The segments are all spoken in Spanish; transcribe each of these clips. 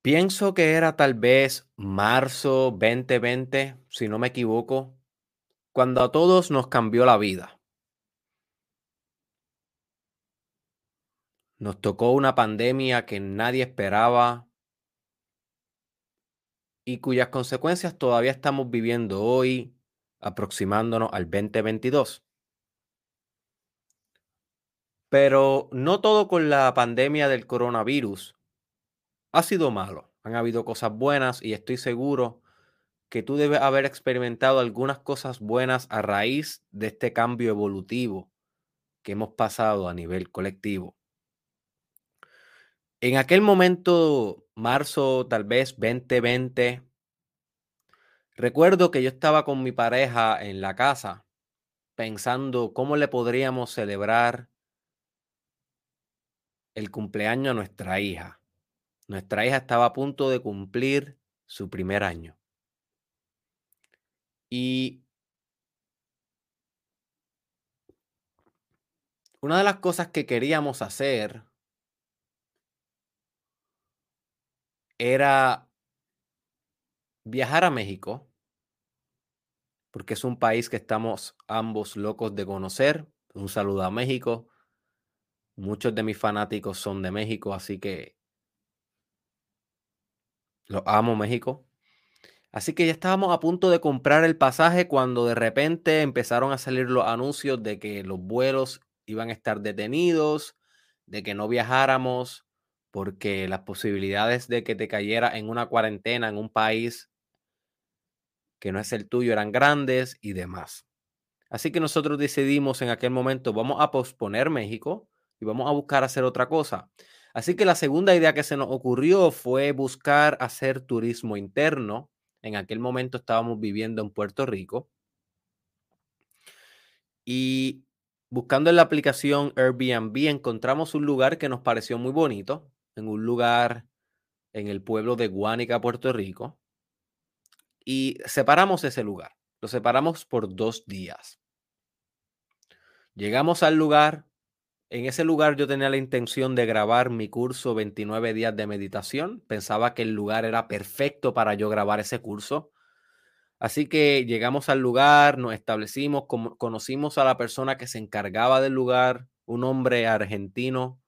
Pienso que era tal vez marzo 2020, si no me equivoco, cuando a todos nos cambió la vida. Nos tocó una pandemia que nadie esperaba y cuyas consecuencias todavía estamos viviendo hoy, aproximándonos al 2022. Pero no todo con la pandemia del coronavirus ha sido malo. Han habido cosas buenas y estoy seguro que tú debes haber experimentado algunas cosas buenas a raíz de este cambio evolutivo que hemos pasado a nivel colectivo. En aquel momento, marzo tal vez 2020, recuerdo que yo estaba con mi pareja en la casa pensando cómo le podríamos celebrar el cumpleaños a nuestra hija. Nuestra hija estaba a punto de cumplir su primer año. Y una de las cosas que queríamos hacer era viajar a México, porque es un país que estamos ambos locos de conocer. Un saludo a México. Muchos de mis fanáticos son de México, así que lo amo México. Así que ya estábamos a punto de comprar el pasaje cuando de repente empezaron a salir los anuncios de que los vuelos iban a estar detenidos, de que no viajáramos, porque las posibilidades de que te cayera en una cuarentena en un país que no es el tuyo eran grandes y demás. Así que nosotros decidimos en aquel momento, vamos a posponer México y vamos a buscar hacer otra cosa. Así que la segunda idea que se nos ocurrió fue buscar hacer turismo interno. En aquel momento estábamos viviendo en Puerto Rico. Y buscando en la aplicación Airbnb encontramos un lugar que nos pareció muy bonito, en un lugar en el pueblo de Guánica, Puerto Rico. Y separamos ese lugar. Lo separamos por dos días. Llegamos al lugar, en ese lugar yo tenía la intención de grabar mi curso 29 días de meditación. Pensaba que el lugar era perfecto para yo grabar ese curso. Así que llegamos al lugar, nos establecimos, conocimos a la persona que se encargaba del lugar, un hombre argentino.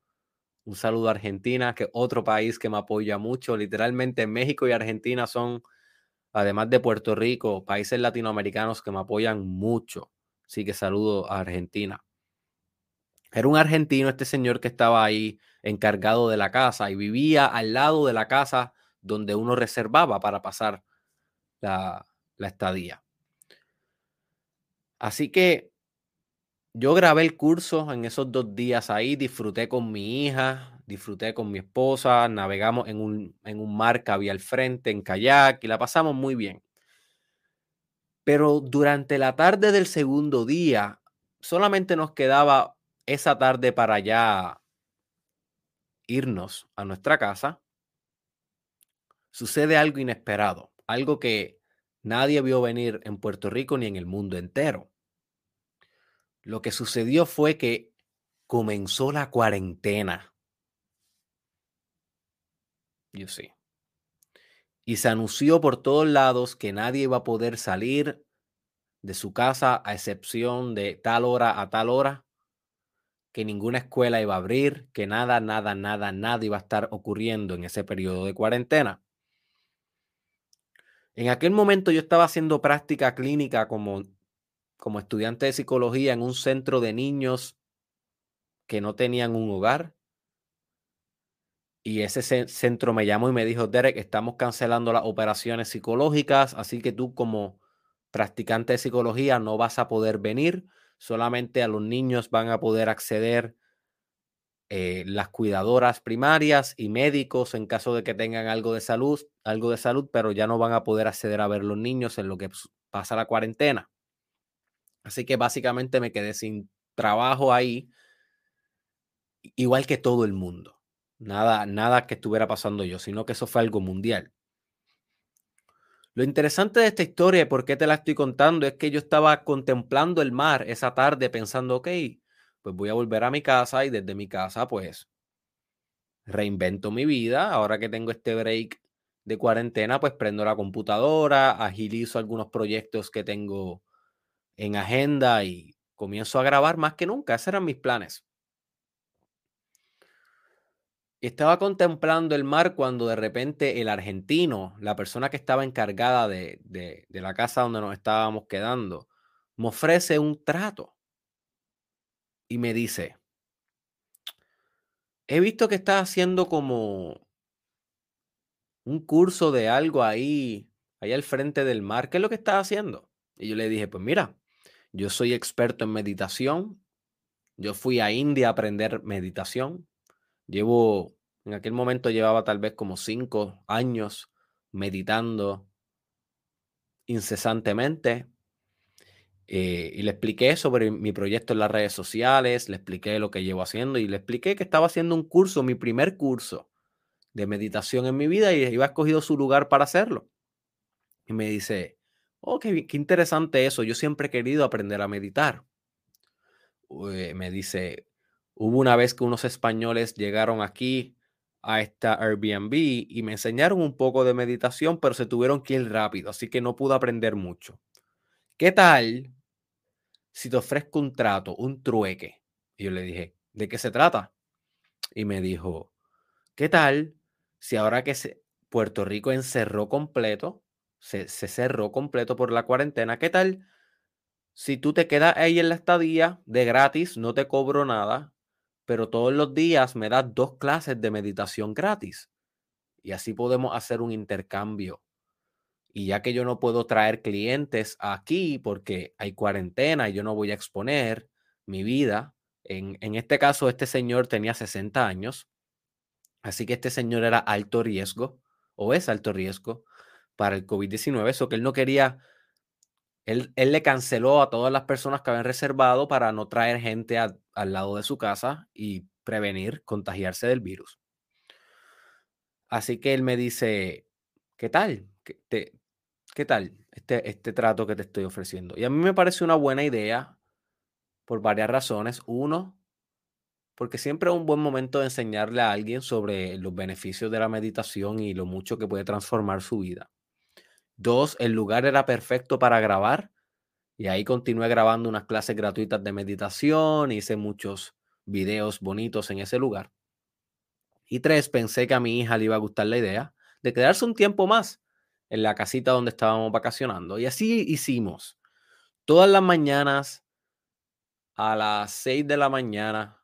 Un saludo a Argentina, que otro país que me apoya mucho. Literalmente México y Argentina son, además de Puerto Rico, países latinoamericanos que me apoyan mucho. Así que saludo a Argentina. Era un argentino este señor que estaba ahí encargado de la casa y vivía al lado de la casa donde uno reservaba para pasar la, estadía. Así que yo grabé el curso en esos dos días ahí, disfruté con mi hija, disfruté con mi esposa, navegamos en un, en un mar que había al frente, en kayak, y la pasamos muy bien. Pero durante la tarde del segundo día, solamente nos quedaba esa tarde para ya irnos a nuestra casa, sucede algo inesperado, algo que nadie vio venir en Puerto Rico ni en el mundo entero. Lo que sucedió fue que comenzó la cuarentena. Yo sí. Y se anunció por todos lados que nadie iba a poder salir de su casa a excepción de tal hora a tal hora que ninguna escuela iba a abrir, que nada, nada, nada, nada iba a estar ocurriendo en ese periodo de cuarentena. En aquel momento yo estaba haciendo práctica clínica como, como estudiante de psicología en un centro de niños que no tenían un hogar. Y ese centro me llamó y me dijo, Derek, estamos cancelando las operaciones psicológicas, así que tú como practicante de psicología no vas a poder venir solamente a los niños van a poder acceder eh, las cuidadoras primarias y médicos en caso de que tengan algo de salud, algo de salud, pero ya no van a poder acceder a ver los niños en lo que pasa la cuarentena. Así que básicamente me quedé sin trabajo ahí, igual que todo el mundo. Nada, nada que estuviera pasando yo, sino que eso fue algo mundial. Lo interesante de esta historia y por qué te la estoy contando es que yo estaba contemplando el mar esa tarde pensando, ok, pues voy a volver a mi casa y desde mi casa pues reinvento mi vida. Ahora que tengo este break de cuarentena, pues prendo la computadora, agilizo algunos proyectos que tengo en agenda y comienzo a grabar más que nunca. Esos eran mis planes. Estaba contemplando el mar cuando de repente el argentino, la persona que estaba encargada de, de, de la casa donde nos estábamos quedando, me ofrece un trato y me dice, he visto que estás haciendo como un curso de algo ahí, ahí al frente del mar. ¿Qué es lo que estás haciendo? Y yo le dije, pues mira, yo soy experto en meditación. Yo fui a India a aprender meditación. Llevo, en aquel momento llevaba tal vez como cinco años meditando incesantemente. Eh, y le expliqué sobre mi proyecto en las redes sociales, le expliqué lo que llevo haciendo y le expliqué que estaba haciendo un curso, mi primer curso de meditación en mi vida y iba escogido su lugar para hacerlo. Y me dice, oh, qué, qué interesante eso, yo siempre he querido aprender a meditar. me dice, Hubo una vez que unos españoles llegaron aquí a esta Airbnb y me enseñaron un poco de meditación, pero se tuvieron que ir rápido, así que no pude aprender mucho. ¿Qué tal si te ofrezco un trato, un trueque? Y yo le dije, ¿de qué se trata? Y me dijo, ¿qué tal si ahora que Puerto Rico encerró completo, se, se cerró completo por la cuarentena, ¿qué tal si tú te quedas ahí en la estadía de gratis, no te cobro nada, pero todos los días me das dos clases de meditación gratis. Y así podemos hacer un intercambio. Y ya que yo no puedo traer clientes aquí porque hay cuarentena y yo no voy a exponer mi vida, en, en este caso este señor tenía 60 años, así que este señor era alto riesgo o es alto riesgo para el COVID-19, eso que él no quería él, le canceló a todas las personas que habían reservado para no traer gente al lado de su casa y prevenir contagiarse del virus. Así que él me dice, ¿qué tal? ¿Qué, qué tal este, este trato que te estoy ofreciendo? Y a mí me parece una buena idea por varias razones. Uno, porque siempre es un buen momento de enseñarle a alguien sobre los beneficios de la meditación y lo mucho que puede transformar su vida. Dos, el lugar era perfecto para grabar y ahí continué grabando unas clases gratuitas de meditación, hice muchos videos bonitos en ese lugar. Y tres, pensé que a mi hija le iba a gustar la idea de quedarse un tiempo más en la casita donde estábamos vacacionando. Y así hicimos. Todas las mañanas a las 6 de la mañana,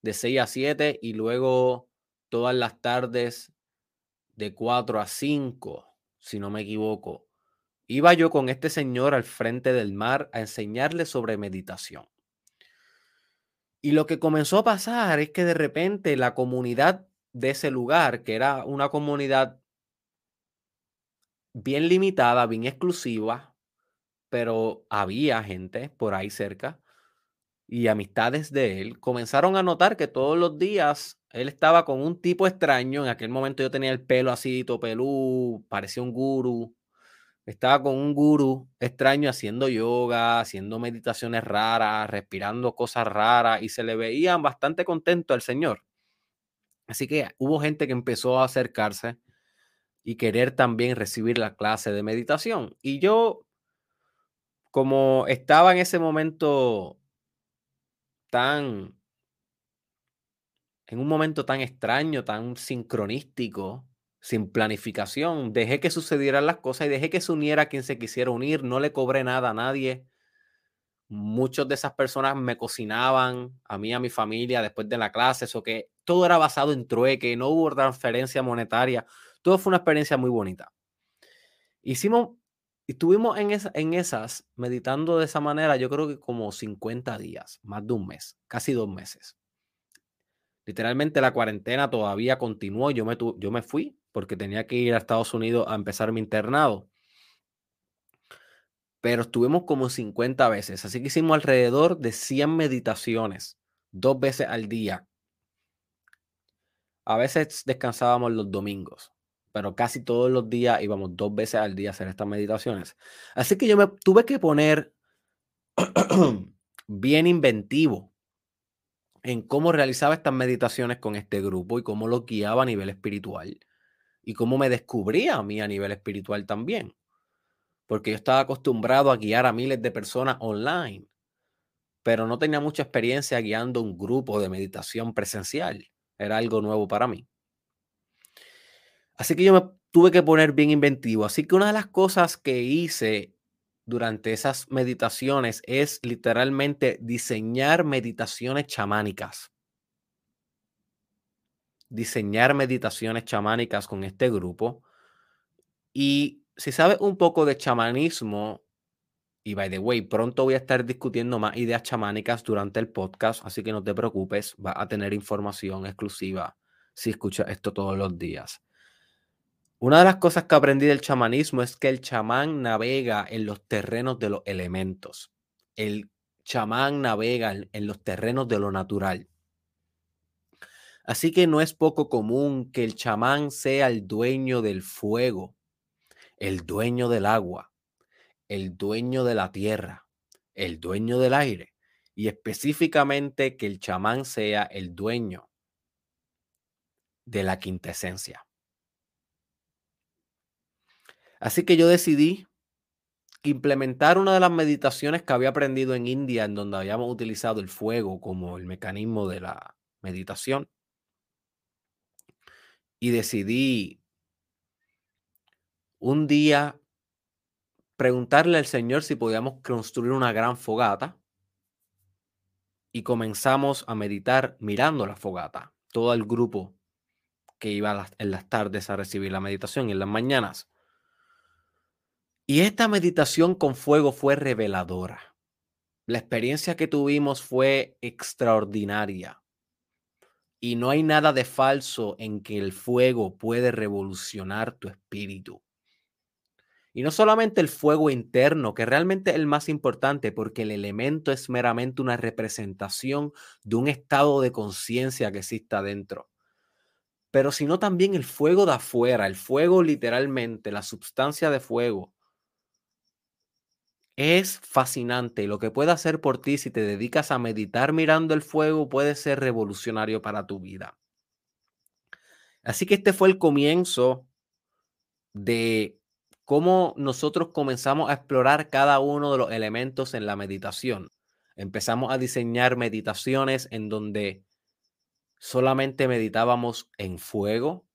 de 6 a 7, y luego todas las tardes de 4 a 5 si no me equivoco. Iba yo con este señor al frente del mar a enseñarle sobre meditación. Y lo que comenzó a pasar es que de repente la comunidad de ese lugar, que era una comunidad bien limitada, bien exclusiva, pero había gente por ahí cerca y amistades de él, comenzaron a notar que todos los días él estaba con un tipo extraño. En aquel momento yo tenía el pelo así, pelú, parecía un gurú. Estaba con un gurú extraño haciendo yoga, haciendo meditaciones raras, respirando cosas raras y se le veían bastante contento al señor. Así que hubo gente que empezó a acercarse y querer también recibir la clase de meditación. Y yo, como estaba en ese momento tan en un momento tan extraño, tan sincronístico, sin planificación. Dejé que sucedieran las cosas y dejé que se uniera quien se quisiera unir. No le cobré nada a nadie. Muchas de esas personas me cocinaban a mí, a mi familia, después de la clase, eso que todo era basado en trueque, no hubo transferencia monetaria. Todo fue una experiencia muy bonita. Hicimos, estuvimos en, en esas, meditando de esa manera, yo creo que como 50 días, más de un mes, casi dos meses. Literalmente la cuarentena todavía continuó. Yo me, yo me fui porque tenía que ir a Estados Unidos a empezar mi internado. Pero estuvimos como 50 veces. Así que hicimos alrededor de 100 meditaciones, dos veces al día. A veces descansábamos los domingos, pero casi todos los días íbamos dos veces al día a hacer estas meditaciones. Así que yo me tuve que poner bien inventivo en cómo realizaba estas meditaciones con este grupo y cómo lo guiaba a nivel espiritual y cómo me descubría a mí a nivel espiritual también. Porque yo estaba acostumbrado a guiar a miles de personas online, pero no tenía mucha experiencia guiando un grupo de meditación presencial. Era algo nuevo para mí. Así que yo me tuve que poner bien inventivo. Así que una de las cosas que hice durante esas meditaciones es literalmente diseñar meditaciones chamánicas. Diseñar meditaciones chamánicas con este grupo. Y si sabes un poco de chamanismo, y by the way, pronto voy a estar discutiendo más ideas chamánicas durante el podcast, así que no te preocupes, va a tener información exclusiva si escuchas esto todos los días. Una de las cosas que aprendí del chamanismo es que el chamán navega en los terrenos de los elementos. El chamán navega en los terrenos de lo natural. Así que no es poco común que el chamán sea el dueño del fuego, el dueño del agua, el dueño de la tierra, el dueño del aire y específicamente que el chamán sea el dueño de la quintesencia. Así que yo decidí implementar una de las meditaciones que había aprendido en India, en donde habíamos utilizado el fuego como el mecanismo de la meditación. Y decidí un día preguntarle al Señor si podíamos construir una gran fogata. Y comenzamos a meditar mirando la fogata. Todo el grupo que iba en las tardes a recibir la meditación y en las mañanas. Y esta meditación con fuego fue reveladora. La experiencia que tuvimos fue extraordinaria. Y no hay nada de falso en que el fuego puede revolucionar tu espíritu. Y no solamente el fuego interno, que realmente es el más importante, porque el elemento es meramente una representación de un estado de conciencia que exista dentro. Pero sino también el fuego de afuera, el fuego literalmente, la sustancia de fuego, es fascinante. Lo que puede hacer por ti si te dedicas a meditar mirando el fuego puede ser revolucionario para tu vida. Así que este fue el comienzo de cómo nosotros comenzamos a explorar cada uno de los elementos en la meditación. Empezamos a diseñar meditaciones en donde solamente meditábamos en fuego,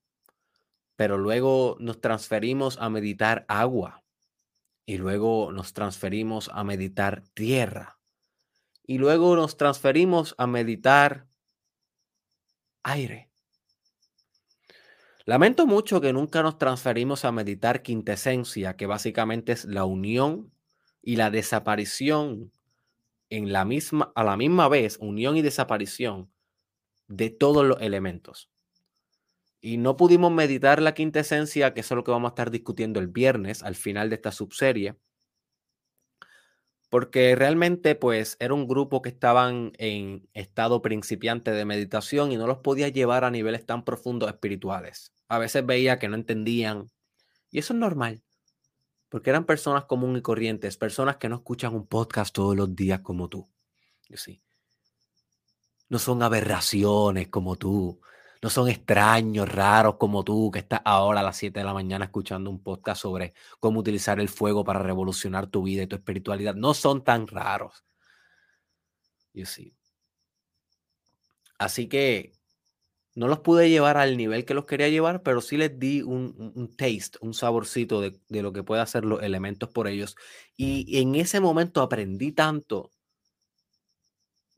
pero luego nos transferimos a meditar agua y luego nos transferimos a meditar tierra y luego nos transferimos a meditar aire. Lamento mucho que nunca nos transferimos a meditar quintesencia, que básicamente es la unión y la desaparición en la misma a la misma vez, unión y desaparición de todos los elementos. Y no pudimos meditar la quinta esencia, que es lo que vamos a estar discutiendo el viernes al final de esta subserie. Porque realmente, pues, era un grupo que estaban en estado principiante de meditación y no los podía llevar a niveles tan profundos espirituales. A veces veía que no entendían. Y eso es normal. Porque eran personas comunes y corrientes, personas que no escuchan un podcast todos los días como tú. Sí. No son aberraciones como tú no son extraños, raros como tú, que estás ahora a las 7 de la mañana escuchando un podcast sobre cómo utilizar el fuego para revolucionar tu vida y tu espiritualidad. No son tan raros. You see. Así que no los pude llevar al nivel que los quería llevar, pero sí les di un, taste, un saborcito de, lo que puede hacer los elementos por ellos. Y en ese momento aprendí tanto.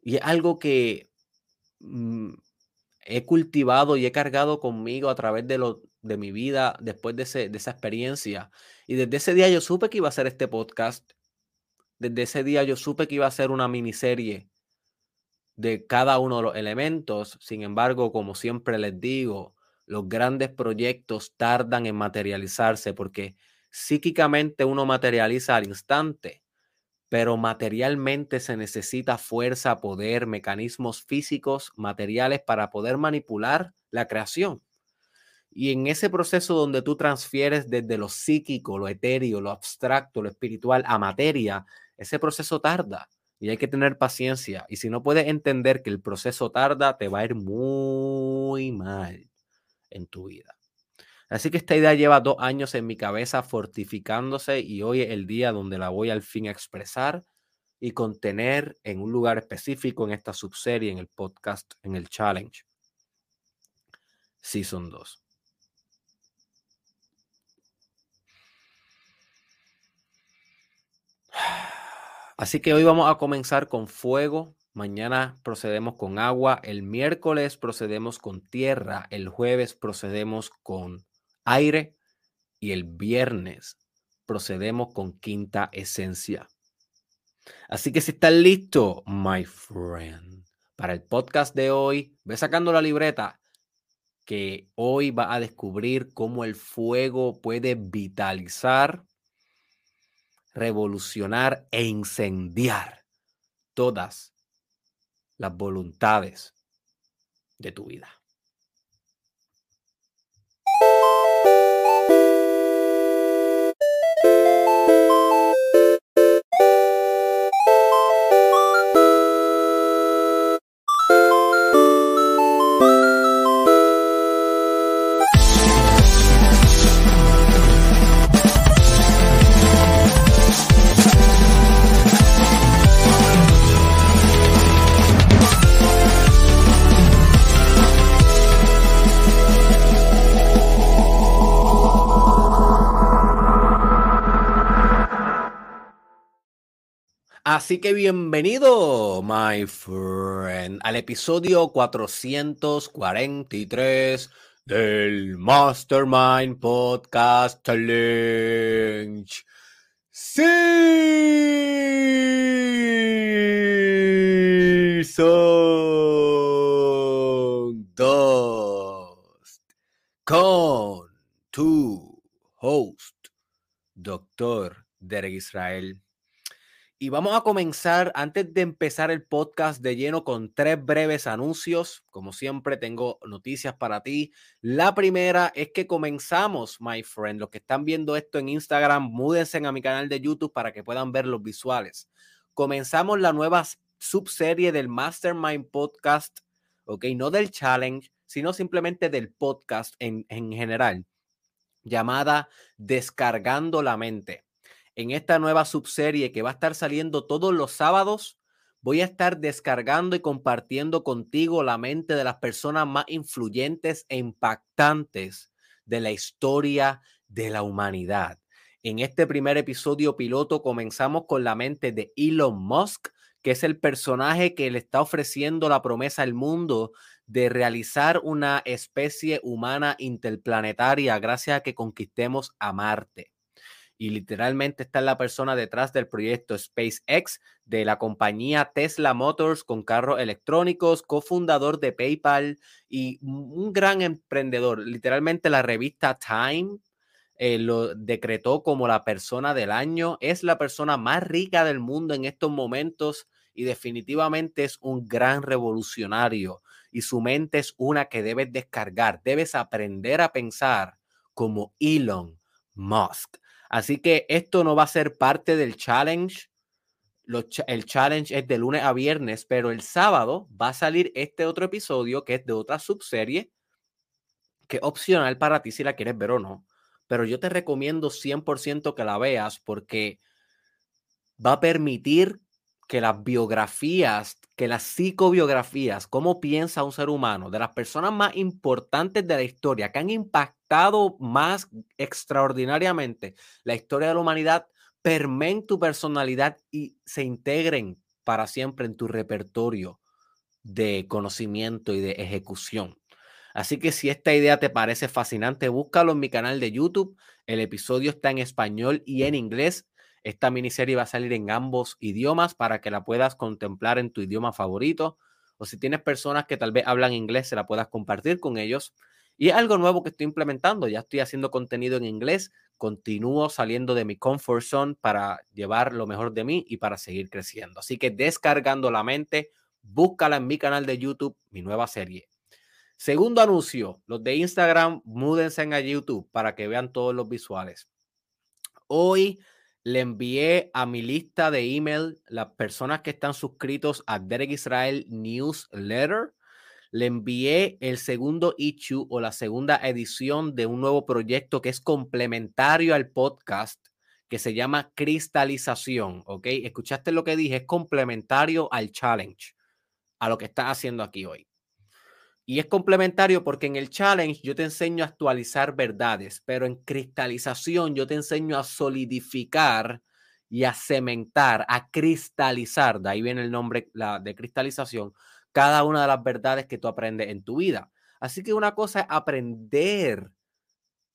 Y es algo que mm, he cultivado y he cargado conmigo a través de, lo, de mi vida después de, ese, de esa experiencia. Y desde ese día yo supe que iba a hacer este podcast. Desde ese día yo supe que iba a ser una miniserie de cada uno de los elementos. Sin embargo, como siempre les digo, los grandes proyectos tardan en materializarse porque psíquicamente uno materializa al instante pero materialmente se necesita fuerza, poder, mecanismos físicos, materiales para poder manipular la creación. Y en ese proceso donde tú transfieres desde lo psíquico, lo etéreo, lo abstracto, lo espiritual a materia, ese proceso tarda. y hay que tener paciencia. Y si no puedes entender que el proceso tarda, te va a ir muy mal en tu vida. Así que esta idea lleva dos años en mi cabeza fortificándose y hoy es el día donde la voy al fin a expresar y contener en un lugar específico en esta subserie, en el podcast, en el challenge. Season 2. Así que hoy vamos a comenzar con fuego, mañana procedemos con agua, el miércoles procedemos con tierra, el jueves procedemos con aire y el viernes procedemos con quinta esencia. Así que si estás listo, my friend, para el podcast de hoy, ve sacando la libreta que hoy va a descubrir cómo el fuego puede vitalizar revolucionar e incendiar todas las voluntades de tu vida. Así que bienvenido, my friend, al episodio 443 del Mastermind Podcast Challenge. Sí, son dos con tu host, Doctor Derek Israel. Y vamos a comenzar, antes de empezar el podcast de lleno, con tres breves anuncios. Como siempre, tengo noticias para ti. La primera es que comenzamos, my friend. Los que están viendo esto en Instagram, múdense a mi canal de YouTube para que puedan ver los visuales. Comenzamos la nueva subserie del Mastermind Podcast, ¿ok? No del challenge, sino simplemente del podcast en, en general, llamada Descargando la Mente en esta nueva subserie que va a estar saliendo todos los sábados. Voy a estar descargando y compartiendo contigo la mente de las personas más influyentes e impactantes de la historia de la humanidad. En este primer episodio piloto comenzamos con la mente de Elon Musk, que es el personaje que le está ofreciendo la promesa al mundo de realizar una especie humana interplanetaria gracias a que conquistemos a Marte y literalmente está la persona detrás del proyecto SpaceX de la compañía Tesla Motors con carros electrónicos, cofundador de PayPal y un gran emprendedor. Literalmente la revista Time eh, lo decretó como la persona del año. Es la persona más rica del mundo en estos momentos y definitivamente es un gran revolucionario y su mente es una que debes descargar. Debes aprender a pensar como Elon Musk. Así que esto no va a ser parte del challenge. el challenge es de lunes a viernes, pero el sábado va a salir este otro episodio que es de otra subserie, que es opcional para ti si la quieres ver o no. Pero yo te recomiendo 100% que la veas porque va a permitir que las biografías, que las psicobiografías, cómo piensa un ser humano, de las personas más importantes de la historia, que han impactado más extraordinariamente la historia de la humanidad, permeen tu personalidad y se integren para siempre en tu repertorio de conocimiento y de ejecución. Así que si esta idea te parece fascinante, búscalo en mi canal de YouTube. El episodio está en español y en inglés. Esta miniserie va a salir en ambos idiomas para que la puedas contemplar en tu idioma favorito. O si tienes personas que tal vez hablan inglés, se la puedas compartir con ellos. Y es algo nuevo que estoy implementando. Ya estoy haciendo contenido en inglés. Continúo saliendo de mi comfort zone para llevar lo mejor de mí y para seguir creciendo. Así que descargando la mente, búscala en mi canal de YouTube, mi nueva serie. Segundo anuncio, los de Instagram, múdense a YouTube para que vean todos los visuales. Hoy le envié a mi lista de email las personas que están suscritos a Derek Israel Newsletter. Le envié el segundo issue o la segunda edición de un nuevo proyecto que es complementario al podcast que se llama cristalización. ¿Ok? ¿Escuchaste lo que dije? Es complementario al challenge, a lo que estás haciendo aquí hoy. Y es complementario porque en el challenge yo te enseño a actualizar verdades, pero en cristalización yo te enseño a solidificar y a cementar, a cristalizar, de ahí viene el nombre de cristalización, cada una de las verdades que tú aprendes en tu vida. Así que una cosa es aprender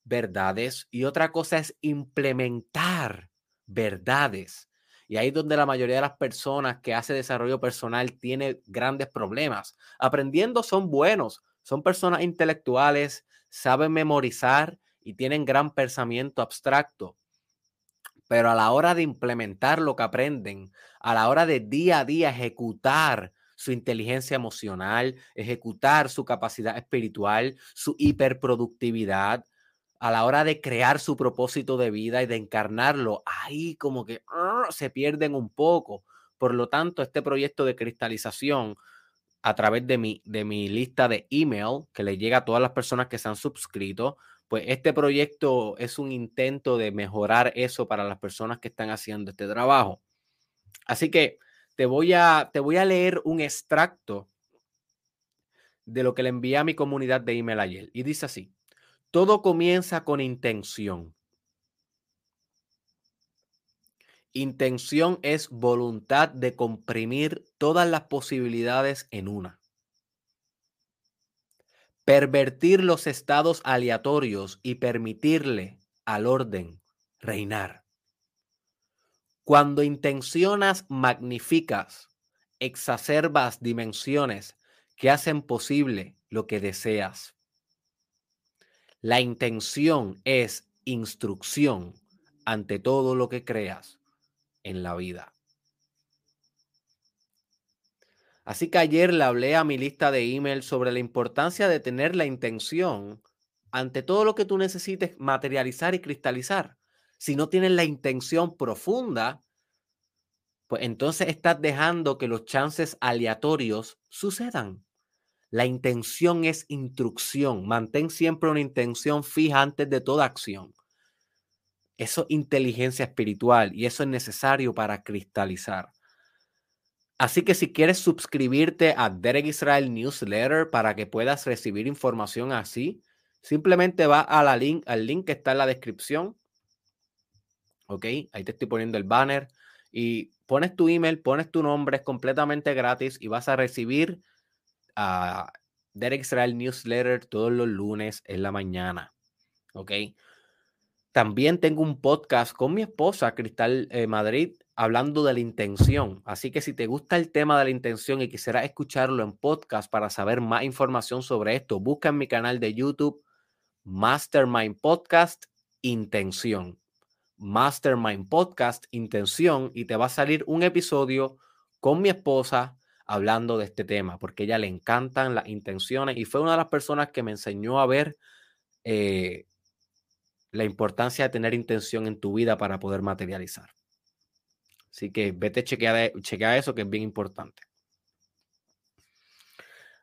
verdades y otra cosa es implementar verdades. Y ahí es donde la mayoría de las personas que hace desarrollo personal tiene grandes problemas. Aprendiendo son buenos, son personas intelectuales, saben memorizar y tienen gran pensamiento abstracto. Pero a la hora de implementar lo que aprenden, a la hora de día a día ejecutar su inteligencia emocional, ejecutar su capacidad espiritual, su hiperproductividad, a la hora de crear su propósito de vida y de encarnarlo, ahí como que se pierden un poco. Por lo tanto, este proyecto de cristalización a través de mi, de mi lista de email que le llega a todas las personas que se han suscrito, pues este proyecto es un intento de mejorar eso para las personas que están haciendo este trabajo. Así que te voy a, te voy a leer un extracto de lo que le envié a mi comunidad de email ayer. Y dice así. Todo comienza con intención. Intención es voluntad de comprimir todas las posibilidades en una. Pervertir los estados aleatorios y permitirle al orden reinar. Cuando intencionas, magnificas, exacerbas dimensiones que hacen posible lo que deseas. La intención es instrucción ante todo lo que creas en la vida. Así que ayer le hablé a mi lista de email sobre la importancia de tener la intención ante todo lo que tú necesites materializar y cristalizar. Si no tienes la intención profunda, pues entonces estás dejando que los chances aleatorios sucedan. La intención es instrucción. Mantén siempre una intención fija antes de toda acción. Eso es inteligencia espiritual y eso es necesario para cristalizar. Así que si quieres suscribirte a Derek Israel Newsletter para que puedas recibir información así, simplemente va a la link, al link que está en la descripción. Ok, ahí te estoy poniendo el banner y pones tu email, pones tu nombre, es completamente gratis y vas a recibir a Derek Newsletter todos los lunes en la mañana. ¿Ok? También tengo un podcast con mi esposa, Cristal eh, Madrid, hablando de la intención. Así que si te gusta el tema de la intención y quisieras escucharlo en podcast para saber más información sobre esto, busca en mi canal de YouTube Mastermind Podcast Intención. Mastermind Podcast Intención y te va a salir un episodio con mi esposa hablando de este tema, porque ella le encantan las intenciones y fue una de las personas que me enseñó a ver eh, la importancia de tener intención en tu vida para poder materializar. Así que vete chequea, chequea eso que es bien importante.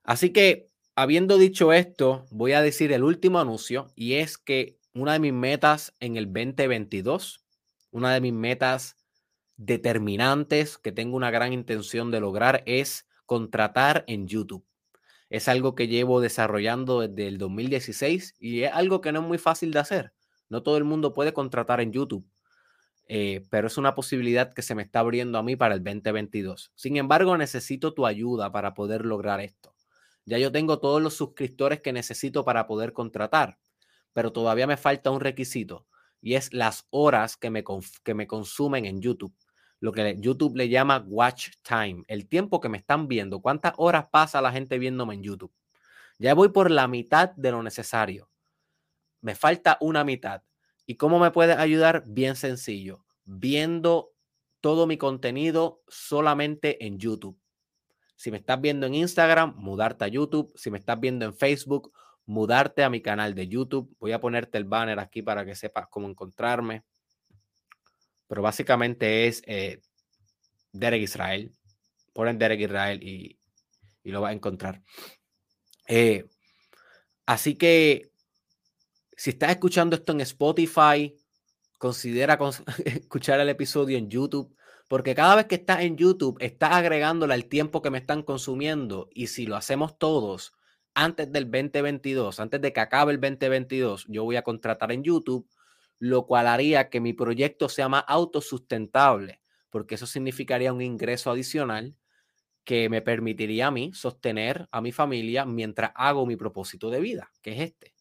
Así que, habiendo dicho esto, voy a decir el último anuncio y es que una de mis metas en el 2022, una de mis metas determinantes que tengo una gran intención de lograr es contratar en YouTube. Es algo que llevo desarrollando desde el 2016 y es algo que no es muy fácil de hacer. No todo el mundo puede contratar en YouTube, eh, pero es una posibilidad que se me está abriendo a mí para el 2022. Sin embargo, necesito tu ayuda para poder lograr esto. Ya yo tengo todos los suscriptores que necesito para poder contratar, pero todavía me falta un requisito y es las horas que me, que me consumen en YouTube lo que YouTube le llama watch time, el tiempo que me están viendo, cuántas horas pasa la gente viéndome en YouTube. Ya voy por la mitad de lo necesario. Me falta una mitad. ¿Y cómo me puede ayudar? Bien sencillo, viendo todo mi contenido solamente en YouTube. Si me estás viendo en Instagram, mudarte a YouTube. Si me estás viendo en Facebook, mudarte a mi canal de YouTube. Voy a ponerte el banner aquí para que sepas cómo encontrarme. Pero básicamente es eh, Derek Israel. Ponen Derek Israel y, lo va a encontrar. Eh, así que si estás escuchando esto en Spotify, considera escuchar el episodio en YouTube, porque cada vez que estás en YouTube, estás agregándole al tiempo que me están consumiendo. Y si lo hacemos todos antes del 2022, antes de que acabe el 2022, yo voy a contratar en YouTube, lo cual haría que mi proyecto sea más autosustentable, porque eso significaría un ingreso adicional que me permitiría a mí sostener a mi familia mientras hago mi propósito de vida, que es este.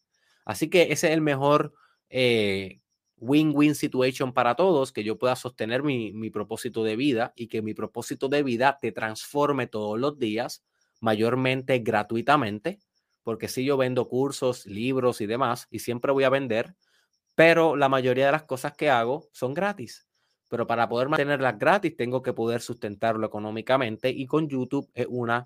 Así que ese es el mejor eh, win-win situation para todos, que yo pueda sostener mi, mi, propósito de vida y que mi propósito de vida te transforme todos los días, mayormente gratuitamente, porque si yo vendo cursos, libros y demás, y siempre voy a vender, pero la mayoría de las cosas que hago son gratis. Pero para poder mantenerlas gratis, tengo que poder sustentarlo económicamente y con YouTube es una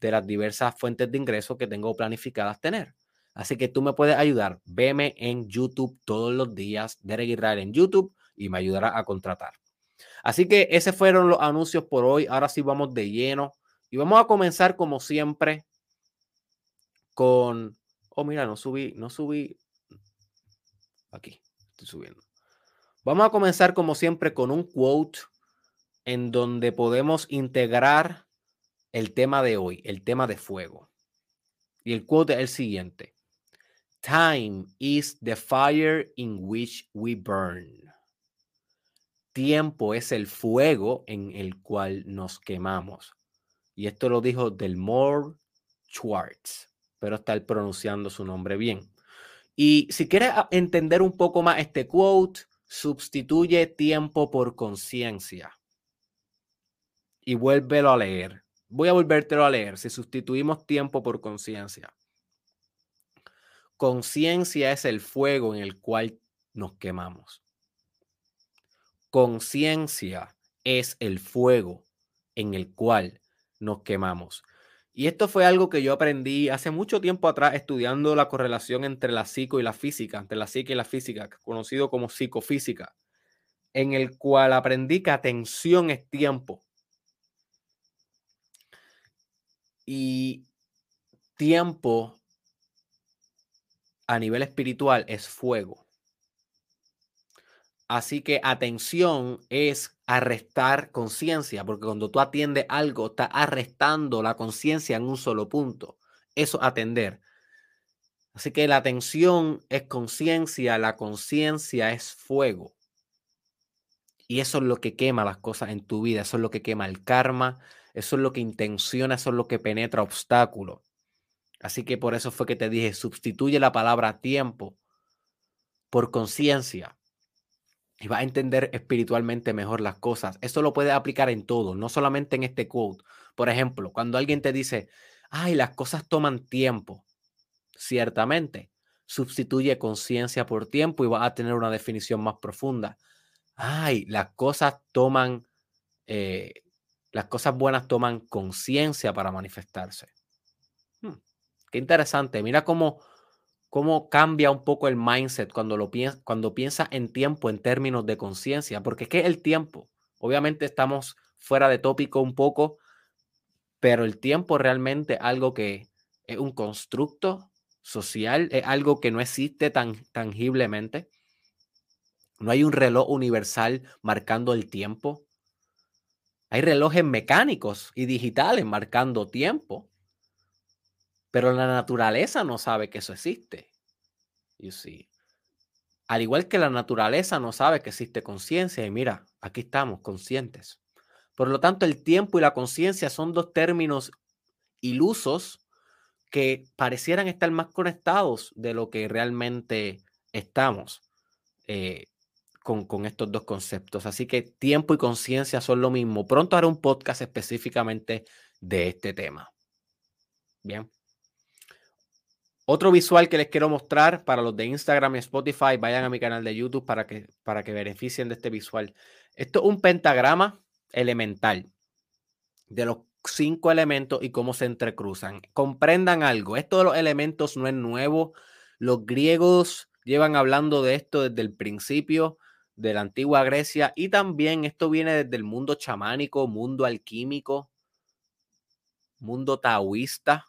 de las diversas fuentes de ingresos que tengo planificadas tener. Así que tú me puedes ayudar. Veme en YouTube todos los días, Derek Israel en YouTube y me ayudará a contratar. Así que esos fueron los anuncios por hoy. Ahora sí vamos de lleno y vamos a comenzar como siempre con, oh mira, no subí, no subí, aquí, estoy subiendo. Vamos a comenzar como siempre con un quote en donde podemos integrar el tema de hoy, el tema de fuego. Y el quote es el siguiente. Time is the fire in which we burn. Tiempo es el fuego en el cual nos quemamos. Y esto lo dijo Delmore Schwartz, pero está pronunciando su nombre bien. Y si quieres entender un poco más este quote, sustituye tiempo por conciencia. Y vuélvelo a leer. Voy a volvértelo a leer si sustituimos tiempo por conciencia. Conciencia es el fuego en el cual nos quemamos. Conciencia es el fuego en el cual nos quemamos. Y esto fue algo que yo aprendí hace mucho tiempo atrás estudiando la correlación entre la psico y la física, entre la psique y la física, conocido como psicofísica, en el cual aprendí que atención es tiempo. Y tiempo a nivel espiritual es fuego. Así que atención es arrestar conciencia, porque cuando tú atiendes algo, estás arrestando la conciencia en un solo punto. Eso atender. Así que la atención es conciencia, la conciencia es fuego. Y eso es lo que quema las cosas en tu vida, eso es lo que quema el karma, eso es lo que intenciona, eso es lo que penetra obstáculos. Así que por eso fue que te dije, sustituye la palabra tiempo por conciencia y vas a entender espiritualmente mejor las cosas. Eso lo puedes aplicar en todo, no solamente en este quote. Por ejemplo, cuando alguien te dice, ay, las cosas toman tiempo, ciertamente, sustituye conciencia por tiempo y vas a tener una definición más profunda. Ay, las cosas toman, eh, las cosas buenas toman conciencia para manifestarse. Hmm. Qué interesante. Mira cómo, cómo cambia un poco el mindset cuando, lo piensa, cuando en tiempo en términos de conciencia, porque es que el tiempo, obviamente estamos fuera de tópico un poco, pero el tiempo realmente algo que es un constructo social, es algo que no existe tan tangiblemente. No hay un reloj universal marcando el tiempo. Hay relojes mecánicos y digitales marcando tiempo. Pero la naturaleza no sabe que eso existe. You see. Al igual que la naturaleza no sabe que existe conciencia, y mira, aquí estamos, conscientes. Por lo tanto, el tiempo y la conciencia son dos términos ilusos que parecieran estar más conectados de lo que realmente estamos eh, con, con, estos dos conceptos. Así que tiempo y conciencia son lo mismo. Pronto haré un podcast específicamente de este tema. Bien. Otro visual que les quiero mostrar para los de Instagram y Spotify, vayan a mi canal de YouTube para que, para que beneficien de este visual. Esto es un pentagrama elemental de los cinco elementos y cómo se entrecruzan. Comprendan algo, esto de los elementos no es nuevo. Los griegos llevan hablando de esto desde el principio. de la antigua Grecia y también esto viene desde el mundo chamánico, mundo alquímico, mundo taoísta.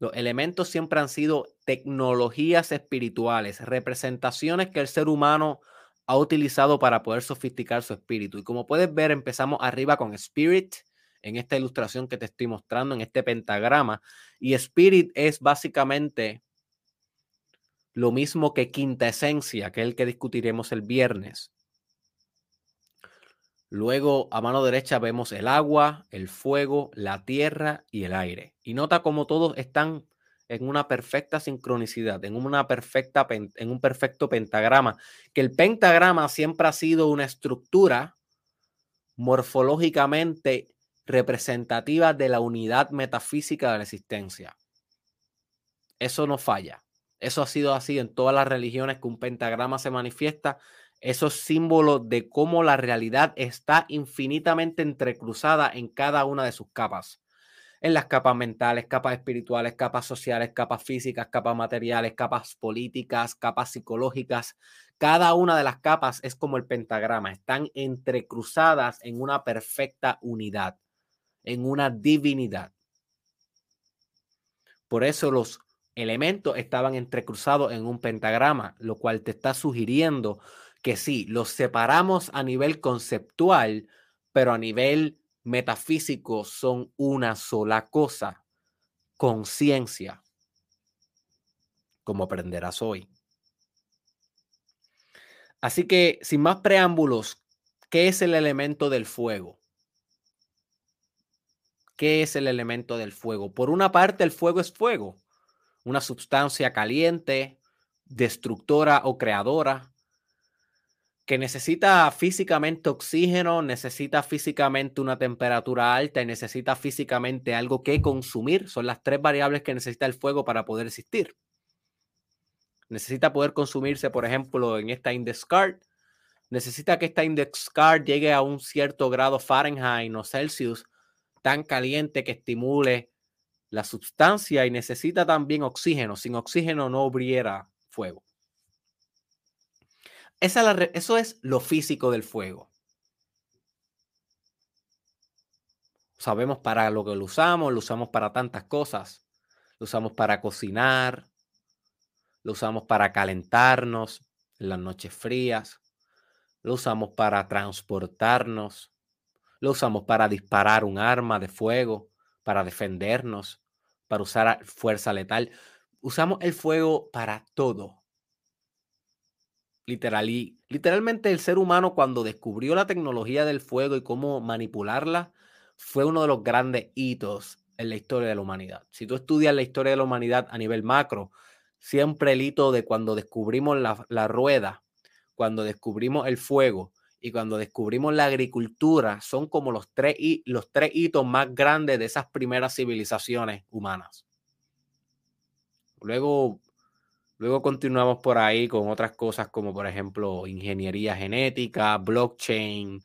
Los elementos siempre han sido tecnologías espirituales, representaciones que el ser humano ha utilizado para poder sofisticar su espíritu. Y como puedes ver, empezamos arriba con Spirit, en esta ilustración que te estoy mostrando, en este pentagrama. Y Spirit es básicamente lo mismo que quinta esencia, que es el que discutiremos el viernes. Luego a mano derecha vemos el agua, el fuego, la tierra y el aire. Y nota cómo todos están en una perfecta sincronicidad, en, un perfecto pentagrama, que el pentagrama siempre ha sido una estructura morfológicamente representativa de la unidad metafísica de la existencia. Eso no falla. Eso ha sido así en todas las religiones que un pentagrama se manifiesta. Esos símbolos de cómo la realidad está infinitamente entrecruzada en cada una de sus capas. En las capas mentales, capas espirituales, capas sociales, capas físicas, capas materiales, capas políticas, capas psicológicas. Cada una de las capas es como el pentagrama, están entrecruzadas en una perfecta unidad, en una divinidad. Por eso los elementos estaban entrecruzados en un pentagrama, lo cual te está sugiriendo que sí, los separamos a nivel conceptual, pero a nivel metafísico son una sola cosa, conciencia, como aprenderás hoy. Así que, sin más preámbulos, ¿qué es el elemento del fuego? ¿Qué es el elemento del fuego? Por una parte, el fuego es fuego una sustancia caliente, destructora o creadora, que necesita físicamente oxígeno, necesita físicamente una temperatura alta y necesita físicamente algo que consumir. Son las tres variables que necesita el fuego para poder existir. Necesita poder consumirse, por ejemplo, en esta index card. Necesita que esta index card llegue a un cierto grado Fahrenheit o Celsius tan caliente que estimule la sustancia y necesita también oxígeno. Sin oxígeno no hubiera fuego. Eso es lo físico del fuego. Sabemos para lo que lo usamos, lo usamos para tantas cosas. Lo usamos para cocinar, lo usamos para calentarnos en las noches frías, lo usamos para transportarnos, lo usamos para disparar un arma de fuego, para defendernos, para usar fuerza letal. Usamos el fuego para todo. Literal, literalmente el ser humano cuando descubrió la tecnología del fuego y cómo manipularla, fue uno de los grandes hitos en la historia de la humanidad. Si tú estudias la historia de la humanidad a nivel macro, siempre el hito de cuando descubrimos la, la rueda, cuando descubrimos el fuego, y cuando descubrimos la agricultura, son como los tres, los tres hitos más grandes de esas primeras civilizaciones humanas. Luego, luego continuamos por ahí con otras cosas como por ejemplo ingeniería genética, blockchain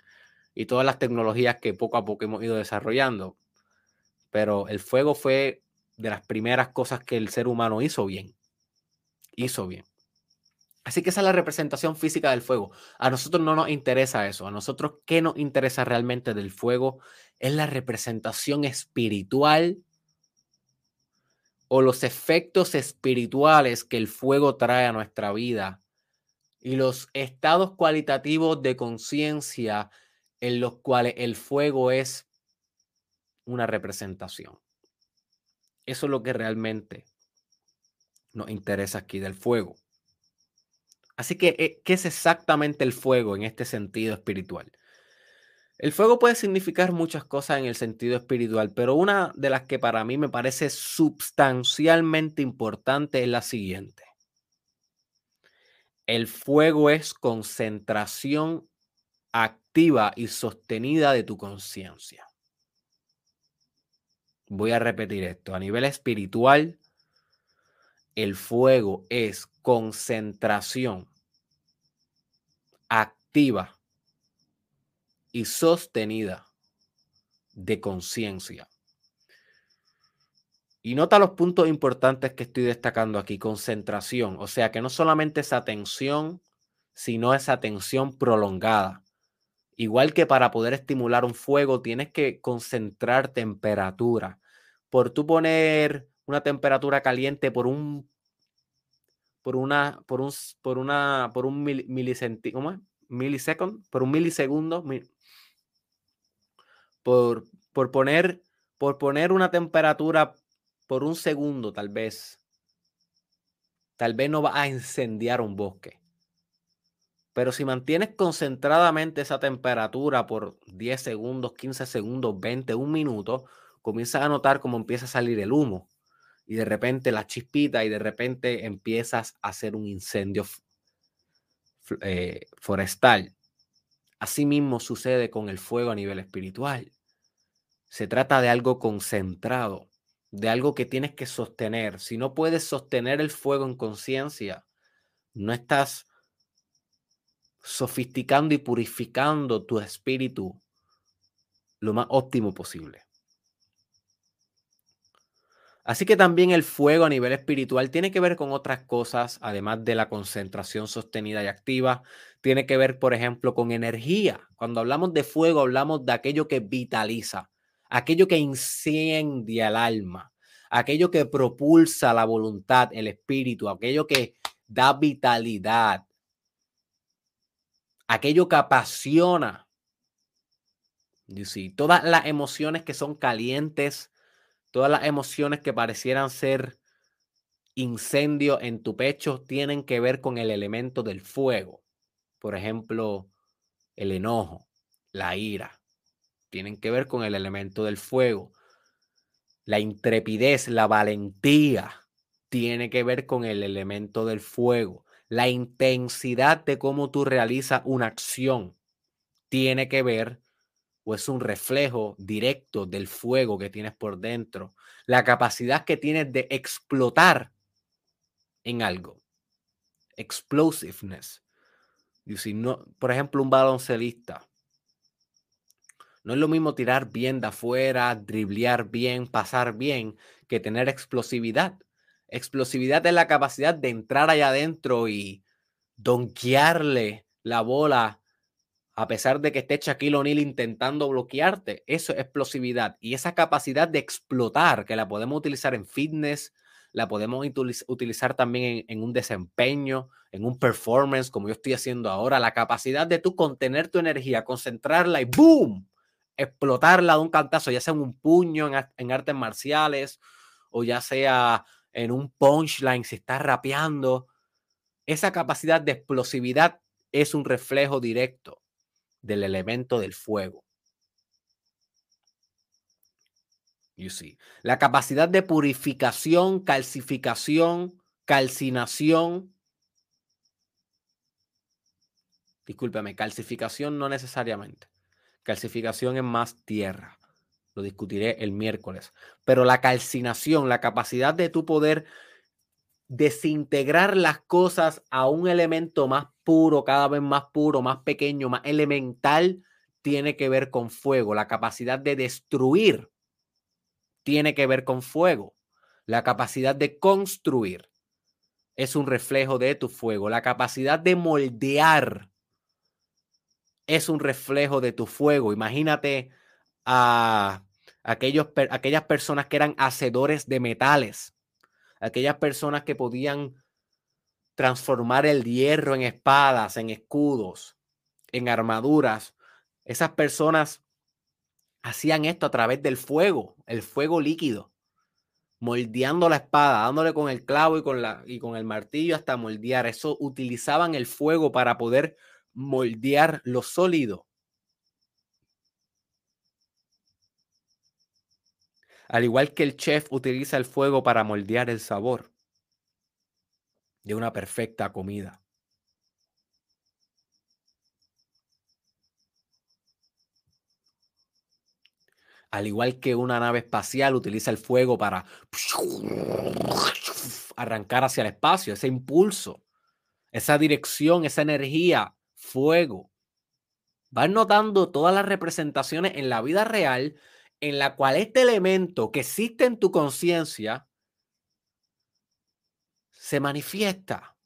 y todas las tecnologías que poco a poco hemos ido desarrollando. Pero el fuego fue de las primeras cosas que el ser humano hizo bien. Hizo bien. Así que esa es la representación física del fuego. A nosotros no nos interesa eso. A nosotros, ¿qué nos interesa realmente del fuego? Es la representación espiritual o los efectos espirituales que el fuego trae a nuestra vida y los estados cualitativos de conciencia en los cuales el fuego es una representación. Eso es lo que realmente nos interesa aquí del fuego. Así que, eh, ¿qué es exactamente el fuego en este sentido espiritual? El fuego puede significar muchas cosas en el sentido espiritual, pero una de las que para mí me parece sustancialmente importante es la siguiente. El fuego es concentración activa y sostenida de tu conciencia. Voy a repetir esto. A nivel espiritual, el fuego es concentración activa y sostenida de conciencia. Y nota los puntos importantes que estoy destacando aquí. Concentración, o sea que no solamente es atención, sino esa tensión prolongada. Igual que para poder estimular un fuego, tienes que concentrar temperatura. Por tú poner una temperatura caliente por un por una por un por una por un Milisecond, por un milisegundo por por poner por poner una temperatura por un segundo tal vez tal vez no va a incendiar un bosque. Pero si mantienes concentradamente esa temperatura por 10 segundos, 15 segundos, 20, un minuto, comienzas a notar cómo empieza a salir el humo y de repente la chispita y de repente empiezas a hacer un incendio eh, forestal. Asimismo sucede con el fuego a nivel espiritual. Se trata de algo concentrado, de algo que tienes que sostener. Si no puedes sostener el fuego en conciencia, no estás sofisticando y purificando tu espíritu lo más óptimo posible. Así que también el fuego a nivel espiritual tiene que ver con otras cosas, además de la concentración sostenida y activa. Tiene que ver, por ejemplo, con energía. Cuando hablamos de fuego, hablamos de aquello que vitaliza, aquello que incendia el alma, aquello que propulsa la voluntad, el espíritu, aquello que da vitalidad, aquello que apasiona. todas las emociones que son calientes, todas las emociones que parecieran ser incendio en tu pecho tienen que ver con el elemento del fuego. Por ejemplo, el enojo, la ira, tienen que ver con el elemento del fuego. La intrepidez, la valentía, tiene que ver con el elemento del fuego. La intensidad de cómo tú realizas una acción tiene que ver o es un reflejo directo del fuego que tienes por dentro. La capacidad que tienes de explotar en algo. Explosiveness. no, por ejemplo, un baloncelista. No es lo mismo tirar bien de afuera, driblear bien, pasar bien, que tener explosividad. Explosividad es la capacidad de entrar allá adentro y donkearle la bola a pesar de que esté Shaquille O'Neal intentando bloquearte. Eso es explosividad. Y esa capacidad de explotar, que la podemos utilizar en fitness, la podemos utilizar también en, un desempeño, en un performance, como yo estoy haciendo ahora. La capacidad de tú contener tu energía, concentrarla y ¡boom! Explotarla de un cantazo, ya sea en un puño en, artes marciales o ya sea en un punchline, si estás rapeando, esa capacidad de explosividad es un reflejo directo del elemento del fuego. You see. La capacidad de purificación, calcificación, calcinación. Discúlpame, calcificación no necesariamente. Calcificación es más tierra lo discutiré el miércoles. Pero la calcinación, la capacidad de tu poder desintegrar las cosas a un elemento más puro, cada vez más puro, más pequeño, más elemental, tiene que ver con fuego. La capacidad de destruir tiene que ver con fuego. La capacidad de construir es un reflejo de tu fuego. La capacidad de moldear es un reflejo de tu fuego. Imagínate a aquellos, aquellas personas que eran hacedores de metales, aquellas personas que podían transformar el hierro en espadas, en escudos, en armaduras. Esas personas hacían esto a través del fuego, el fuego líquido, moldeando la espada, dándole con el clavo y con, la, y con el martillo hasta moldear. Eso utilizaban el fuego para poder moldear lo sólido. Al igual que el chef utiliza el fuego para moldear el sabor de una perfecta comida. Al igual que una nave espacial utiliza el fuego para arrancar hacia el espacio, ese impulso, esa dirección, esa energía, fuego. Vas notando todas las representaciones en la vida real en la cual este elemento que existe en tu conciencia se manifiesta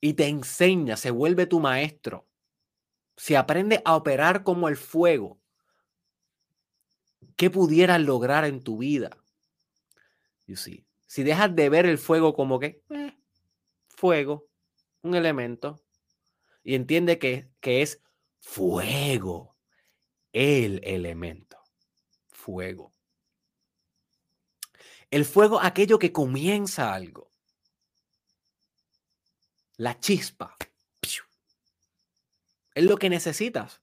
y te enseña, se vuelve tu maestro, si aprende a operar como el fuego, ¿qué pudieras lograr en tu vida? You see. Si dejas de ver el fuego como que eh, fuego, un elemento, y entiende que, que es fuego, el elemento, fuego. El fuego, aquello que comienza algo. La chispa. Es lo que necesitas.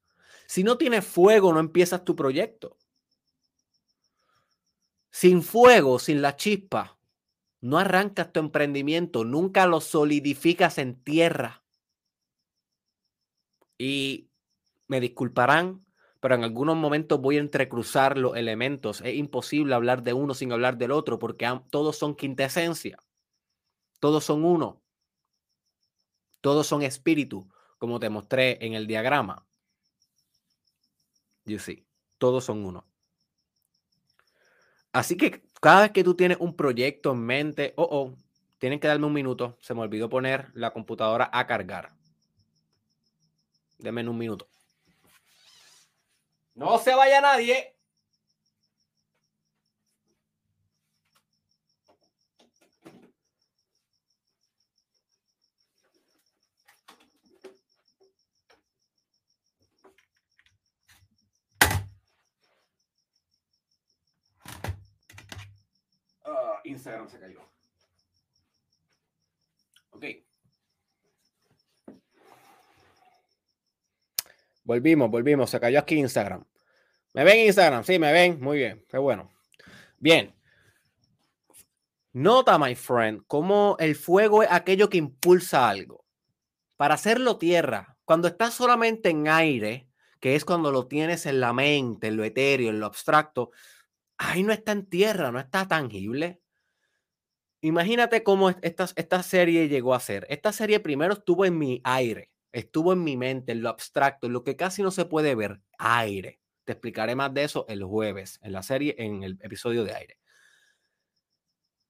Si no tienes fuego, no empiezas tu proyecto. Sin fuego, sin la chispa, no arrancas tu emprendimiento, nunca lo solidificas en tierra. Y me disculparán, pero en algunos momentos voy a entrecruzar los elementos. Es imposible hablar de uno sin hablar del otro porque todos son quintesencia. Todos son uno. Todos son espíritu, como te mostré en el diagrama. You see, todos son uno. Así que cada vez que tú tienes un proyecto en mente, oh, oh, tienen que darme un minuto. Se me olvidó poner la computadora a cargar. Denme un minuto. No se vaya nadie. Instagram se cayó. Ok. Volvimos, volvimos. Se cayó aquí Instagram. ¿Me ven Instagram? Sí, me ven. Muy bien. Qué bueno. Bien. Nota, my friend, cómo el fuego es aquello que impulsa algo. Para hacerlo tierra, cuando estás solamente en aire, que es cuando lo tienes en la mente, en lo etéreo, en lo abstracto, ahí no está en tierra, no está tangible. Imagínate cómo esta, esta serie llegó a ser. Esta serie primero estuvo en mi aire, estuvo en mi mente, en lo abstracto, en lo que casi no se puede ver, aire. Te explicaré más de eso el jueves, en la serie, en el episodio de aire.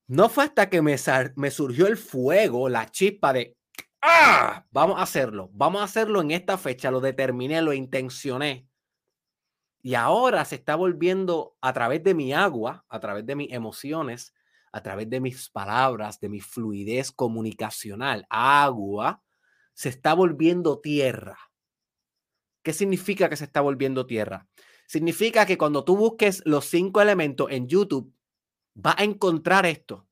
No fue hasta que me, surgió el fuego, la chispa de, ¡ah! Vamos a hacerlo, vamos a hacerlo en esta fecha, lo determiné, lo intencioné. Y ahora se está volviendo a través de mi agua, a través de mis emociones, a través de mis palabras, de mi fluidez comunicacional, agua, se está volviendo tierra. ¿Qué significa que se está volviendo tierra? Significa que cuando tú busques los cinco elementos en YouTube, vas a encontrar esto.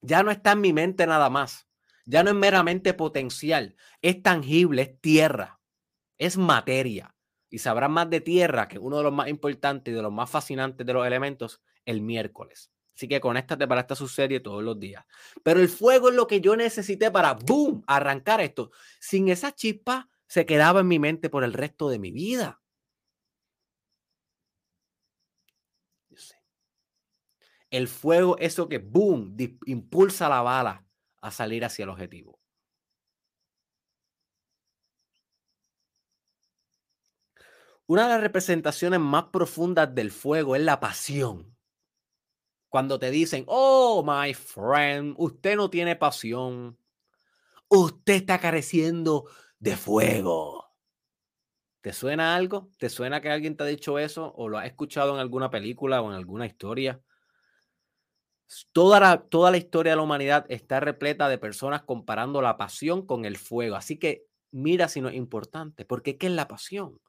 Ya no está en mi mente nada más. Ya no es meramente potencial. Es tangible, es tierra. Es materia. Y sabrás más de tierra, que uno de los más importantes y de los más fascinantes de los elementos, el miércoles. Así que conéctate para esta su serie todos los días. Pero el fuego es lo que yo necesité para, boom, arrancar esto. Sin esa chispa se quedaba en mi mente por el resto de mi vida. El fuego, eso que, boom, impulsa la bala a salir hacia el objetivo. Una de las representaciones más profundas del fuego es la pasión. Cuando te dicen, oh, my friend, usted no tiene pasión. Usted está careciendo de fuego. ¿Te suena algo? ¿Te suena que alguien te ha dicho eso? ¿O lo has escuchado en alguna película o en alguna historia? Toda la, historia de la humanidad está repleta de personas comparando la pasión con el fuego. Así que mira si no es importante, porque ¿qué es la pasión?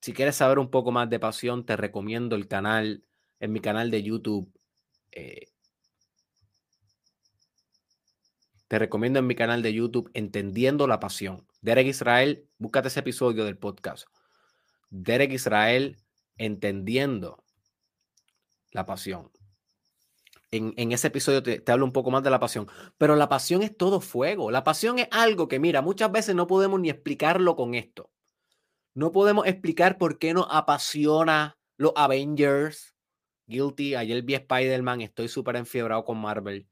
Si quieres saber un poco más de pasión, te recomiendo el canal en mi canal de YouTube. Eh, te recomiendo en mi canal de YouTube Entendiendo la Pasión. Derek Israel, búscate ese episodio del podcast. Derek Israel Entendiendo la Pasión. En, ese episodio te, te, hablo un poco más de la pasión. Pero la pasión es todo fuego. La pasión es algo que, mira, muchas veces no podemos ni explicarlo con esto. No podemos explicar por qué nos apasiona los Avengers, Guilty. Ayer vi Spider-Man, estoy súper enfiebrado con Marvel.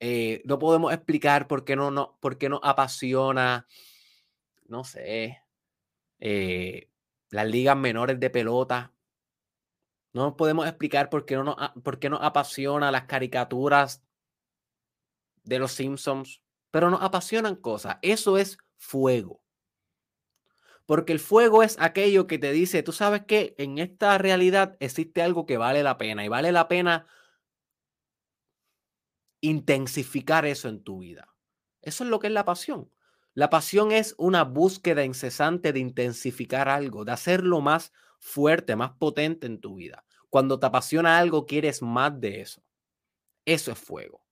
Eh, no podemos explicar por qué no, no, por qué nos apasiona, no sé, eh, las ligas menores de pelota. No podemos explicar por qué, no nos, por qué nos apasiona las caricaturas de los Simpsons. pero nos apasionan cosas. Eso es fuego. Porque el fuego es aquello que te dice, tú sabes que en esta realidad existe algo que vale la pena y vale la pena intensificar eso en tu vida. Eso es lo que es la pasión. La pasión es una búsqueda incesante de intensificar algo, de hacerlo más fuerte, más potente en tu vida. Cuando te apasiona algo, quieres más de eso. Eso es fuego.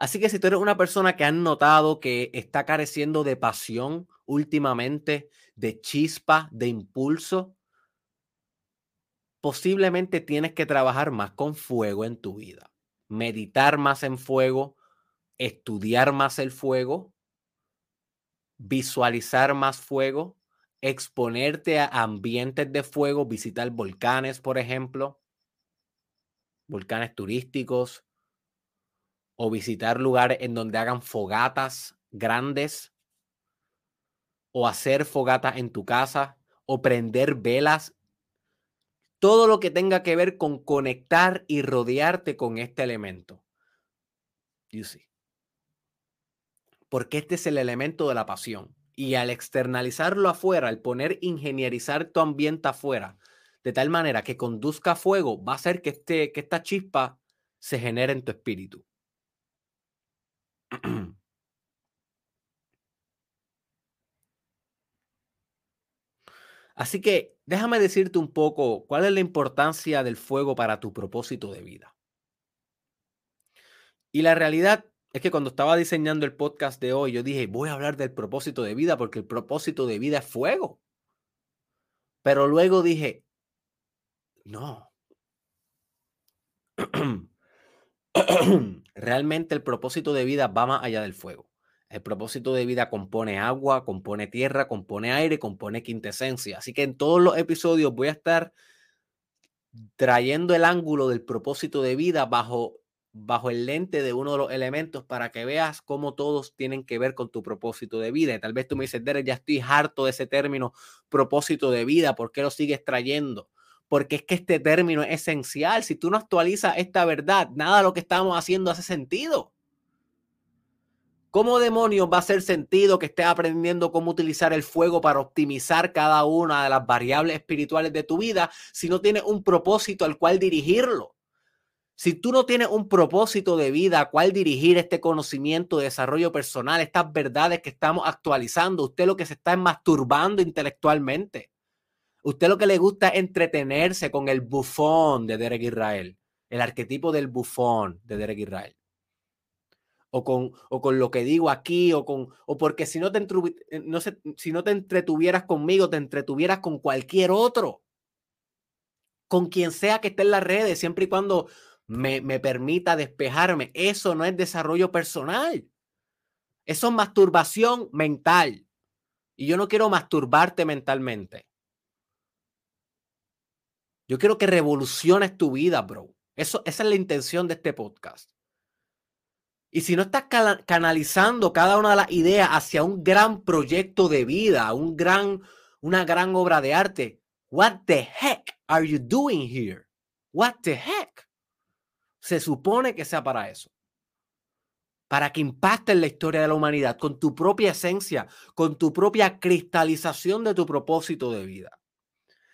Así que si tú eres una persona que han notado que está careciendo de pasión últimamente, de chispa, de impulso, posiblemente tienes que trabajar más con fuego en tu vida, meditar más en fuego, estudiar más el fuego, visualizar más fuego, exponerte a ambientes de fuego, visitar volcanes, por ejemplo, volcanes turísticos, o visitar lugares en donde hagan fogatas grandes, o hacer fogatas en tu casa, o prender velas. Todo lo que tenga que ver con conectar y rodearte con este elemento. You see. Porque este es el elemento de la pasión. Y al externalizarlo afuera, al poner ingenierizar tu ambiente afuera, de tal manera que conduzca fuego, va a hacer que, este, que esta chispa se genere en tu espíritu. Así que déjame decirte un poco cuál es la importancia del fuego para tu propósito de vida. Y la realidad es que cuando estaba diseñando el podcast de hoy, yo dije, voy a hablar del propósito de vida porque el propósito de vida es fuego. Pero luego dije, no. Realmente el propósito de vida va más allá del fuego. El propósito de vida compone agua, compone tierra, compone aire, compone quintesencia. Así que en todos los episodios voy a estar trayendo el ángulo del propósito de vida bajo, bajo el lente de uno de los elementos para que veas cómo todos tienen que ver con tu propósito de vida. Y tal vez tú me dices, Derek, ya estoy harto de ese término propósito de vida, ¿por qué lo sigues trayendo? porque es que este término es esencial. Si tú no actualizas esta verdad, nada de lo que estamos haciendo hace sentido. ¿Cómo demonios va a hacer sentido que estés aprendiendo cómo utilizar el fuego para optimizar cada una de las variables espirituales de tu vida si no tienes un propósito al cual dirigirlo? Si tú no tienes un propósito de vida a cual dirigir este conocimiento, de desarrollo personal, estas verdades que estamos actualizando, usted lo que se está es masturbando intelectualmente. Usted lo que le gusta es entretenerse con el bufón de Derek Israel, el arquetipo del bufón de Derek Israel. O con, o con lo que digo aquí, o, con, o porque si no, te eh, no si no te entretuvieras conmigo, te entretuvieras con cualquier otro. Con quien sea que esté en las redes, siempre y cuando me, me permita despejarme. Eso no es desarrollo personal. Eso es masturbación mental. Y yo no quiero masturbarte mentalmente. Yo quiero que revoluciones tu vida, bro. Eso, esa es la intención de este podcast. Y si no estás canalizando cada una de las ideas hacia un gran proyecto de vida, un gran, una gran obra de arte, what the heck are you doing here? What the heck? Se supone que sea para eso. Para que impacte la historia de la humanidad con tu propia esencia, con tu propia cristalización de tu propósito de vida.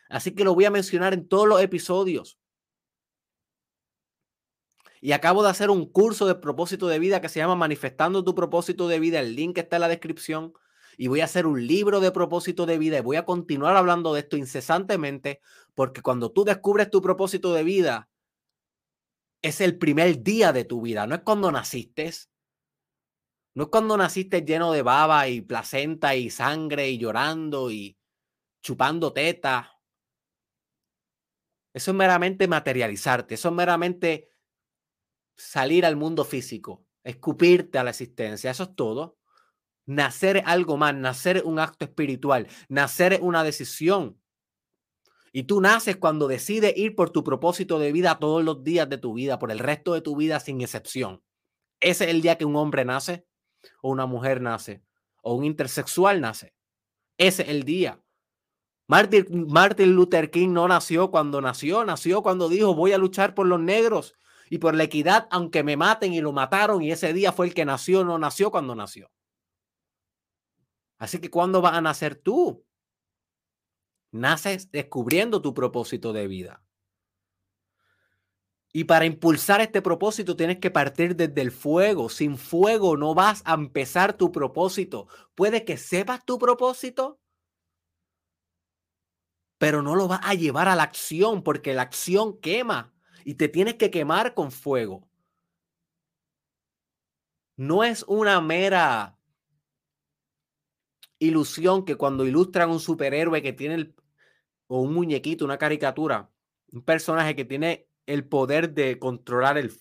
Así que lo voy a mencionar en todos los episodios. Y acabo de hacer un curso de propósito de vida que se llama Manifestando tu propósito de vida. El link está en la descripción. Y voy a hacer un libro de propósito de vida y voy a continuar hablando de esto incesantemente porque cuando tú descubres tu propósito de vida, es el primer día de tu vida, no es cuando naciste. No es cuando naciste lleno de baba y placenta y sangre y llorando y chupando teta. Eso es meramente materializarte, eso es meramente salir al mundo físico, escupirte a la existencia, eso es todo. Nacer algo más, nacer un acto espiritual, nacer una decisión. Y tú naces cuando decides ir por tu propósito de vida todos los días de tu vida, por el resto de tu vida sin excepción. Ese es el día que un hombre nace, o una mujer nace, o un intersexual nace. Ese es el día. Martin, Luther King no nació cuando nació, nació cuando dijo voy a luchar por los negros Y por la equidad, aunque me maten y lo mataron y ese día fue el que nació, no nació cuando nació. Así que ¿cuándo vas a nacer tú? Naces descubriendo tu propósito de vida. Y para impulsar este propósito tienes que partir desde el fuego. Sin fuego no vas a empezar tu propósito. Puede que sepas tu propósito, pero no lo vas a llevar a la acción porque la acción quema y te tienes que quemar con fuego. No es una mera ilusión que cuando ilustran un superhéroe que tiene o un muñequito, una caricatura, un personaje que tiene el poder de controlar el,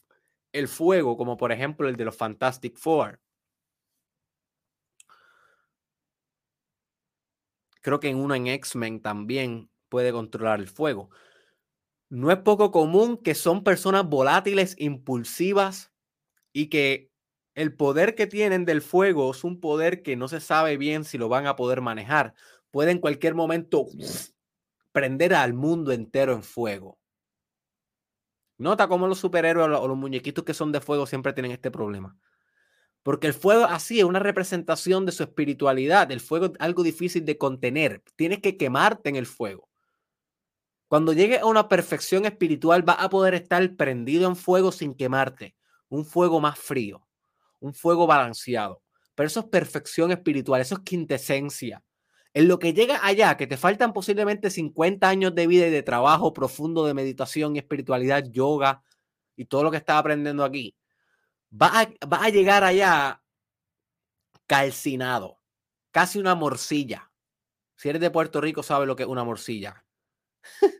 el fuego, como por ejemplo el de los Fantastic Four. Creo que en uno en X-Men también puede controlar el fuego. No es poco común que son personas volátiles, impulsivas y que el poder que tienen del fuego es un poder que no se sabe bien si lo van a poder manejar. Puede en cualquier momento prender al mundo entero en fuego. Nota cómo los superhéroes o los muñequitos que son de fuego siempre tienen este problema. Porque el fuego así es una representación de su espiritualidad. El fuego es algo difícil de contener. Tienes que quemarte en el fuego. Cuando llegues a una perfección espiritual, vas a poder estar prendido en fuego sin quemarte. Un fuego más frío, un fuego balanceado. Pero eso es perfección espiritual, eso es quintesencia. En lo que llega allá, que te faltan posiblemente 50 años de vida y de trabajo profundo de meditación y espiritualidad, yoga y todo lo que estás aprendiendo aquí, vas a, a llegar allá calcinado, casi una morcilla. Si eres de Puerto Rico, sabes lo que es una morcilla.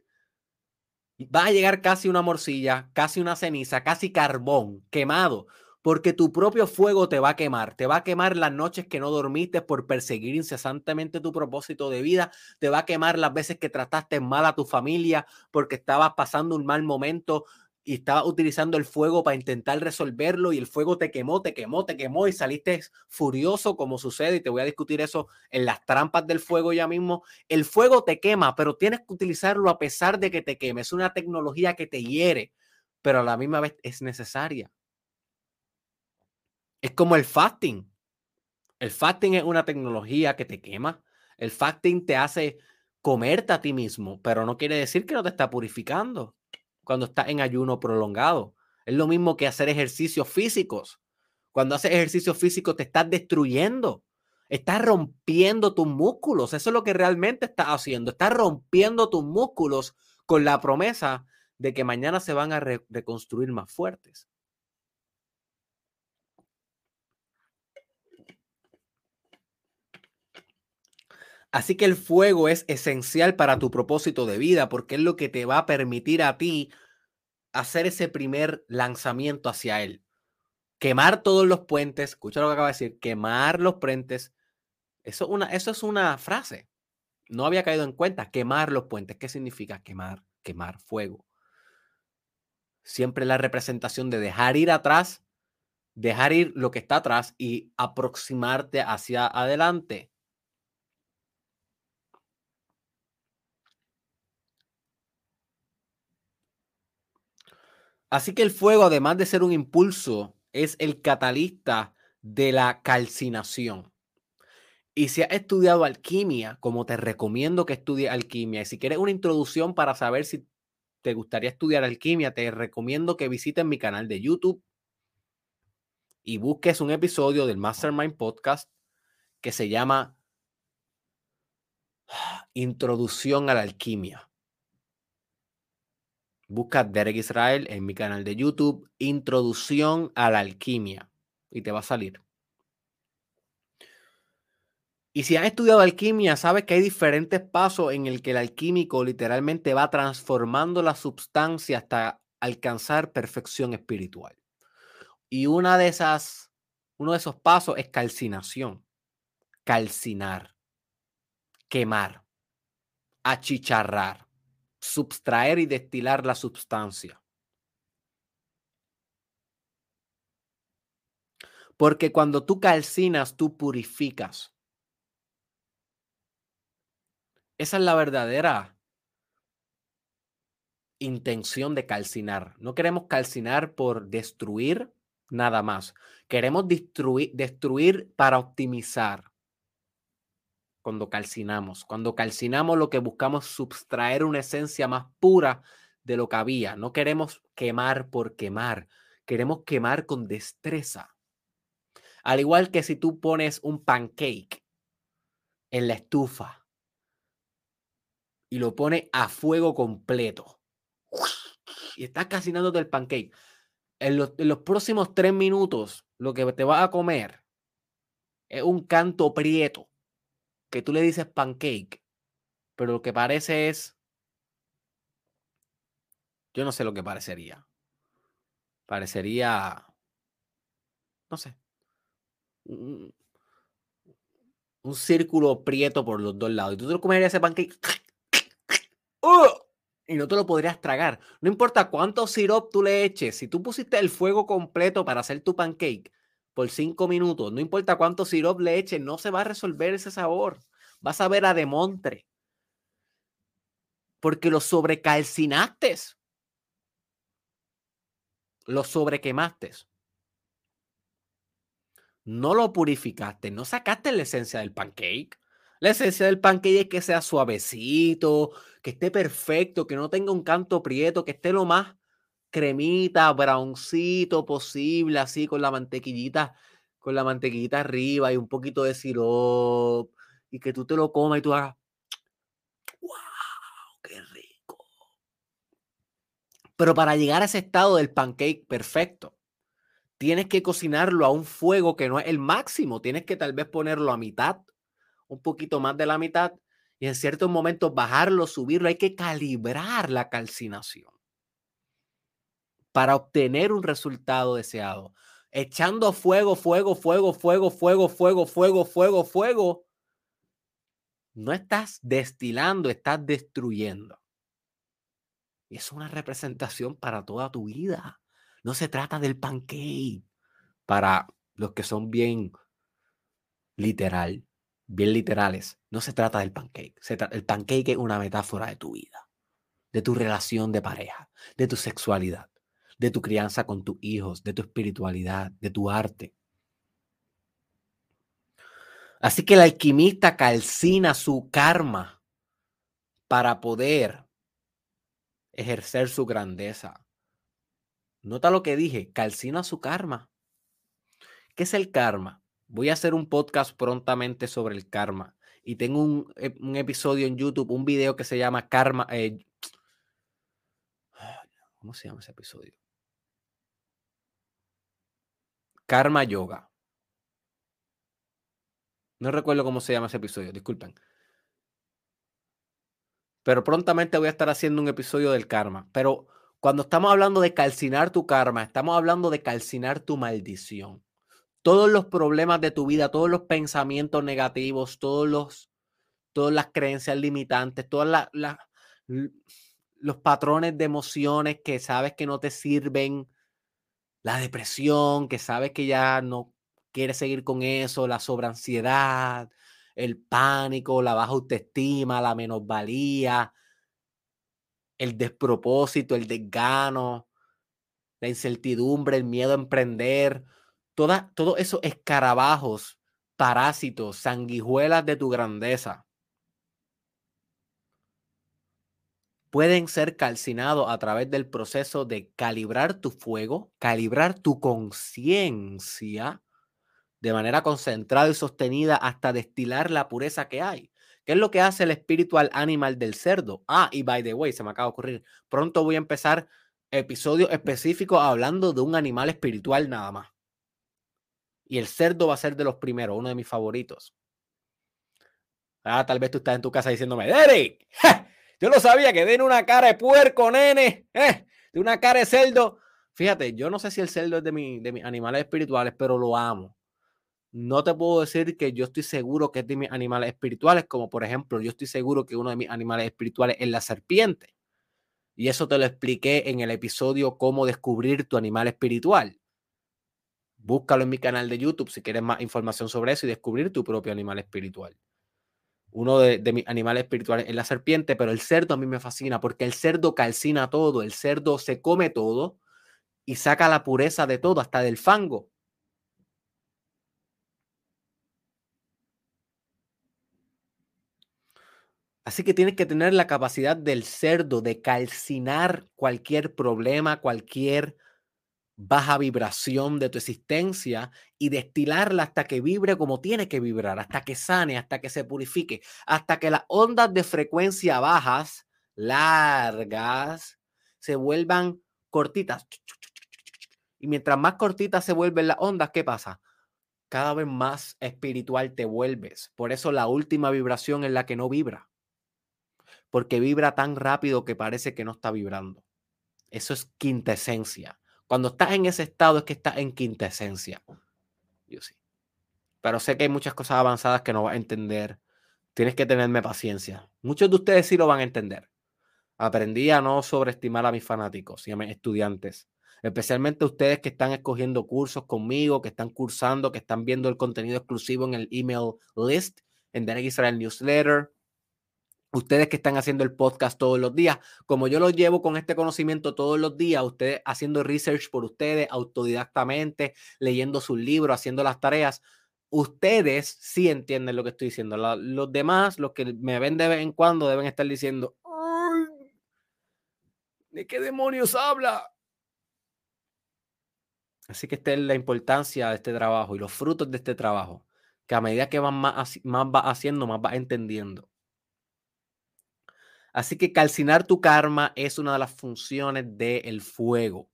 Va a llegar casi una morcilla, casi una ceniza, casi carbón quemado, porque tu propio fuego te va a quemar. Te va a quemar las noches que no dormiste por perseguir incesantemente tu propósito de vida. Te va a quemar las veces que trataste mal a tu familia porque estabas pasando un mal momento y estaba utilizando el fuego para intentar resolverlo y el fuego te quemó, te quemó, te quemó y saliste furioso como sucede y te voy a discutir eso en las trampas del fuego ya mismo. El fuego te quema, pero tienes que utilizarlo a pesar de que te queme. Es una tecnología que te hiere, pero a la misma vez es necesaria. Es como el fasting. El fasting es una tecnología que te quema. El fasting te hace comerte a ti mismo, pero no quiere decir que no te está purificando cuando estás en ayuno prolongado. Es lo mismo que hacer ejercicios físicos. Cuando haces ejercicio físico te estás destruyendo. Estás rompiendo tus músculos. Eso es lo que realmente estás haciendo. Estás rompiendo tus músculos con la promesa de que mañana se van a reconstruir más fuertes. Así que el fuego es esencial para tu propósito de vida porque es lo que te va a permitir a ti hacer ese primer lanzamiento hacia él. Quemar todos los puentes, escucha lo que acaba de decir, quemar los puentes. Eso, una, eso es una frase. No había caído en cuenta. Quemar los puentes. ¿Qué significa quemar? Quemar fuego. Siempre la representación de dejar ir atrás, dejar ir lo que está atrás y aproximarte hacia adelante. Así que el fuego, además de ser un impulso, es el catalista de la calcinación. Y si has estudiado alquimia, como te recomiendo que estudies alquimia, y si quieres una introducción para saber si te gustaría estudiar alquimia, te recomiendo que visites mi canal de YouTube y busques un episodio del Mastermind Podcast que se llama Introducción a la Alquimia. Busca Derek Israel en mi canal de YouTube, Introducción a la Alquimia, y te va a salir. Y si has estudiado alquimia, sabes que hay diferentes pasos en el que el alquímico literalmente va transformando la sustancia hasta alcanzar perfección espiritual. Y una de esas, uno de esos pasos es calcinación, calcinar, quemar, achicharrar subtraer y destilar la sustancia. Porque cuando tú calcinas, tú purificas. Esa es la verdadera intención de calcinar. No queremos calcinar por destruir nada más. Queremos destruir, destruir para optimizar. Cuando calcinamos, cuando calcinamos lo que buscamos es subtraer una esencia más pura de lo que había. No queremos quemar por quemar, queremos quemar con destreza. Al igual que si tú pones un pancake en la estufa y lo pones a fuego completo y estás calcinándote el pancake, en los, los próximos tres minutos lo que te vas a comer es un canto prieto que tú le dices pancake, pero lo que parece es yo no sé lo que parecería. Parecería, no sé, un, círculo prieto por los dos lados. Y tú te lo comerías ese pancake y no te lo podrías tragar. No importa cuánto sirop tú le eches, si tú pusiste el fuego completo para hacer tu pancake por cinco minutos, no importa cuánto sirop le no se va a resolver ese sabor. Vas a ver a demontre. Porque lo sobrecalcinaste lo sobrequemaste. No lo purificaste, no sacaste la esencia del pancake. La esencia del pancake es que sea suavecito, que esté perfecto, que no tenga un canto prieto, que esté lo más cremita, browncito posible, así con la mantequillita, con la mantequillita arriba y un poquito de sirope, y que tú te lo comas y tú hagas, wow, qué rico. Pero para llegar a ese estado del pancake perfecto, tienes que cocinarlo a un fuego que no es el máximo. Tienes que tal vez ponerlo a mitad, un poquito más de la mitad, y en ciertos momentos bajarlo, subirlo. Hay que calibrar la calcinación para obtener un resultado deseado. Echando fuego, fuego, fuego, fuego, fuego, fuego, fuego, fuego, fuego. No estás destilando, estás destruyendo. Y es una representación para toda tu vida. No se trata del pancake. Para los que son bien literal, bien literales, no se trata del pancake. el pancake es una metáfora de tu vida, de tu relación de pareja, de tu sexualidad, de tu crianza con tus hijos, de tu espiritualidad, de tu arte. Así que el alquimista calcina su karma para poder ejercer su grandeza. Nota lo que dije, calcina su karma. ¿Qué es el karma? Voy a hacer un podcast prontamente sobre el karma. Y tengo un, episodio en YouTube, un video que se llama Karma. Eh, ¿Cómo se llama ese episodio? Karma Yoga. No recuerdo cómo se llama ese episodio, disculpen. Pero prontamente voy a estar haciendo un episodio del karma. Pero cuando estamos hablando de calcinar tu karma, estamos hablando de calcinar tu maldición. Todos los problemas de tu vida, todos los pensamientos negativos, todos los, todas las creencias limitantes, todos los patrones de emociones que sabes que no te sirven, la depresión, que sabes que ya no quieres seguir con eso, la sobreansiedad, el pánico, la baja autoestima, la menosvalía, el despropósito, el desgano, la incertidumbre, el miedo a emprender, todos esos escarabajos, parásitos, sanguijuelas de tu grandeza, pueden ser calcinados a través del proceso de calibrar tu fuego, calibrar tu conciencia de manera concentrada y sostenida hasta destilar la pureza que hay. ¿Qué es lo que hace el espiritual animal del cerdo? Ah, y by the way, se me acaba de ocurrir. Pronto voy a empezar episodios específicos hablando de un animal espiritual nada más. Y el cerdo va a ser de los primeros, uno de mis favoritos. Ah, tal vez tú estás en tu casa diciéndome, Derek, yo no sabía que den una cara de puerco, nene, eh, de una cara de cerdo. Fíjate, yo no sé si el cerdo es de, mi, de mis animales espirituales, pero lo amo no te puedo decir que yo estoy seguro que es de mis animales espirituales, como por ejemplo, yo estoy seguro que uno de mis animales espirituales es la serpiente. Y eso te lo expliqué en el episodio Cómo descubrir tu animal espiritual. Búscalo en mi canal de YouTube si quieres más información sobre eso y descubrir tu propio animal espiritual. Uno de, mis animales espirituales es la serpiente, pero el cerdo a mí me fascina porque el cerdo calcina todo, el cerdo se come todo y saca la pureza de todo, hasta del fango. Así que tienes que tener la capacidad del cerdo de calcinar cualquier problema, cualquier baja vibración de tu existencia y destilarla hasta que vibre como tiene que vibrar, hasta que sane, hasta que se purifique, hasta que las ondas de frecuencia bajas, largas, se vuelvan cortitas. Y mientras más cortitas se vuelven las ondas, ¿qué pasa? Cada vez más espiritual te vuelves. Por eso la última vibración es la que no vibra. Porque vibra tan rápido que parece que no está vibrando. Eso es quintesencia. Cuando estás en ese estado es que estás en quintesencia. Yo sí. Pero sé que hay muchas cosas avanzadas que no vas a entender. Tienes que tenerme paciencia. Muchos de ustedes sí lo van a entender. Aprendí a no sobreestimar a mis fanáticos y a mis estudiantes. Especialmente ustedes que están escogiendo cursos conmigo, que están cursando, que están viendo el contenido exclusivo en el email list, en Derek Israel Newsletter, Ustedes que están haciendo el podcast todos los días, como yo lo llevo con este conocimiento todos los días, ustedes haciendo research por ustedes, autodidactamente, leyendo sus libros, haciendo las tareas, ustedes sí entienden lo que estoy diciendo. los demás, los que me ven de vez en cuando, deben estar diciendo, ¿de qué demonios habla? Así que esta es la importancia de este trabajo y los frutos de este trabajo, que a medida que van más, más va haciendo, más va entendiendo. Así que calcinar tu karma es una de las funciones del fuego.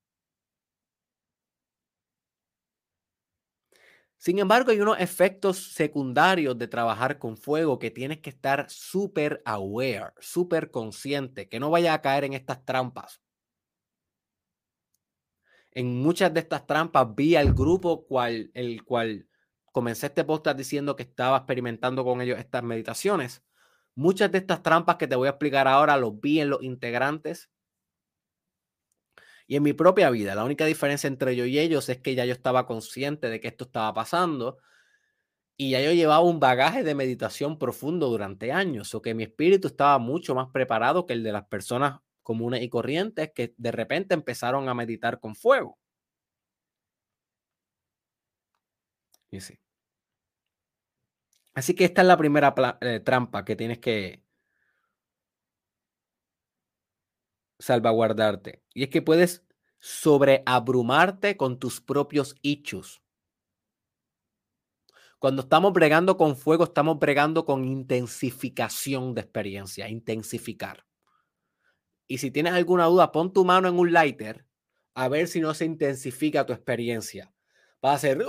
Sin embargo, hay unos efectos secundarios de trabajar con fuego que tienes que estar súper aware, súper consciente, que no vaya a caer en estas trampas. En muchas de estas trampas vi al grupo el cual comencé este podcast diciendo que estaba experimentando con ellos estas meditaciones. Muchas de estas trampas que te voy a explicar ahora los vi en los integrantes y en mi propia vida. La única diferencia entre yo y ellos es que ya yo estaba consciente de que esto estaba pasando y ya yo llevaba un bagaje de meditación profundo durante años, o que mi espíritu estaba mucho más preparado que el de las personas comunes y corrientes que de repente empezaron a meditar con fuego. Y sí. Así que esta es la primera eh, trampa que tienes que salvaguardarte. Y es que puedes sobreabrumarte con tus propios hechos. Cuando estamos bregando con fuego, estamos bregando con intensificación de experiencia, intensificar. Y si tienes alguna duda, pon tu mano en un lighter a ver si no se intensifica tu experiencia. Va a ser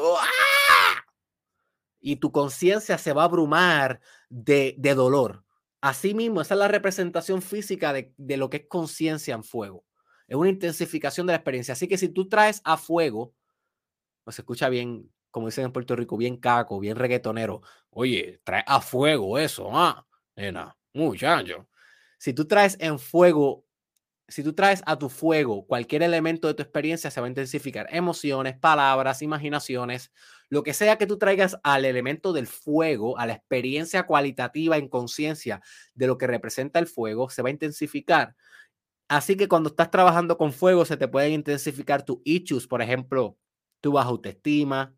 y tu conciencia se va a abrumar de, dolor. Asimismo, esa es la representación física de, lo que es conciencia en fuego. Es una intensificación de la experiencia. Así que si tú traes a fuego, pues se escucha bien, como dicen en Puerto Rico, bien caco, bien reggaetonero. Oye, trae a fuego eso, ah, nena, muchacho. Si tú traes en fuego si tú traes a tu fuego cualquier elemento de tu experiencia, se va a intensificar. Emociones, palabras, imaginaciones, lo que sea que tú traigas al elemento del fuego, a la experiencia cualitativa en conciencia de lo que representa el fuego, se va a intensificar. Así que cuando estás trabajando con fuego, se te pueden intensificar tus issues, por ejemplo, tu baja autoestima.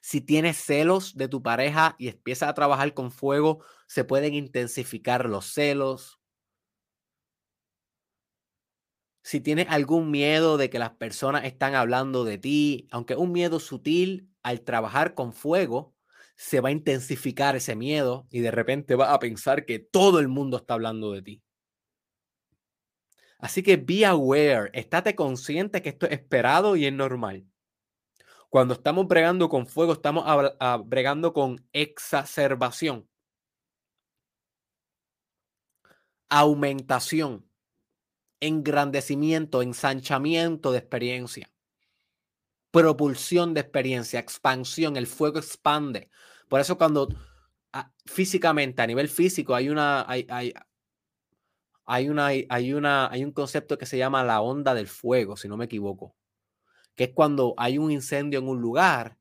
Si tienes celos de tu pareja y empiezas a trabajar con fuego, se pueden intensificar los celos si tienes algún miedo de que las personas están hablando de ti, aunque un miedo sutil, al trabajar con fuego, se va a intensificar ese miedo y de repente vas a pensar que todo el mundo está hablando de ti. Así que be aware, estate consciente que esto es esperado y es normal. Cuando estamos bregando con fuego, estamos bregando con exacerbación, aumentación engrandecimiento, ensanchamiento de experiencia, propulsión de experiencia, expansión, el fuego expande. Por eso cuando ah, físicamente, a nivel físico, hay una, hay, hay, hay, una, hay, una, hay un concepto que se llama la onda del fuego, si no me equivoco, que es cuando hay un incendio en un lugar,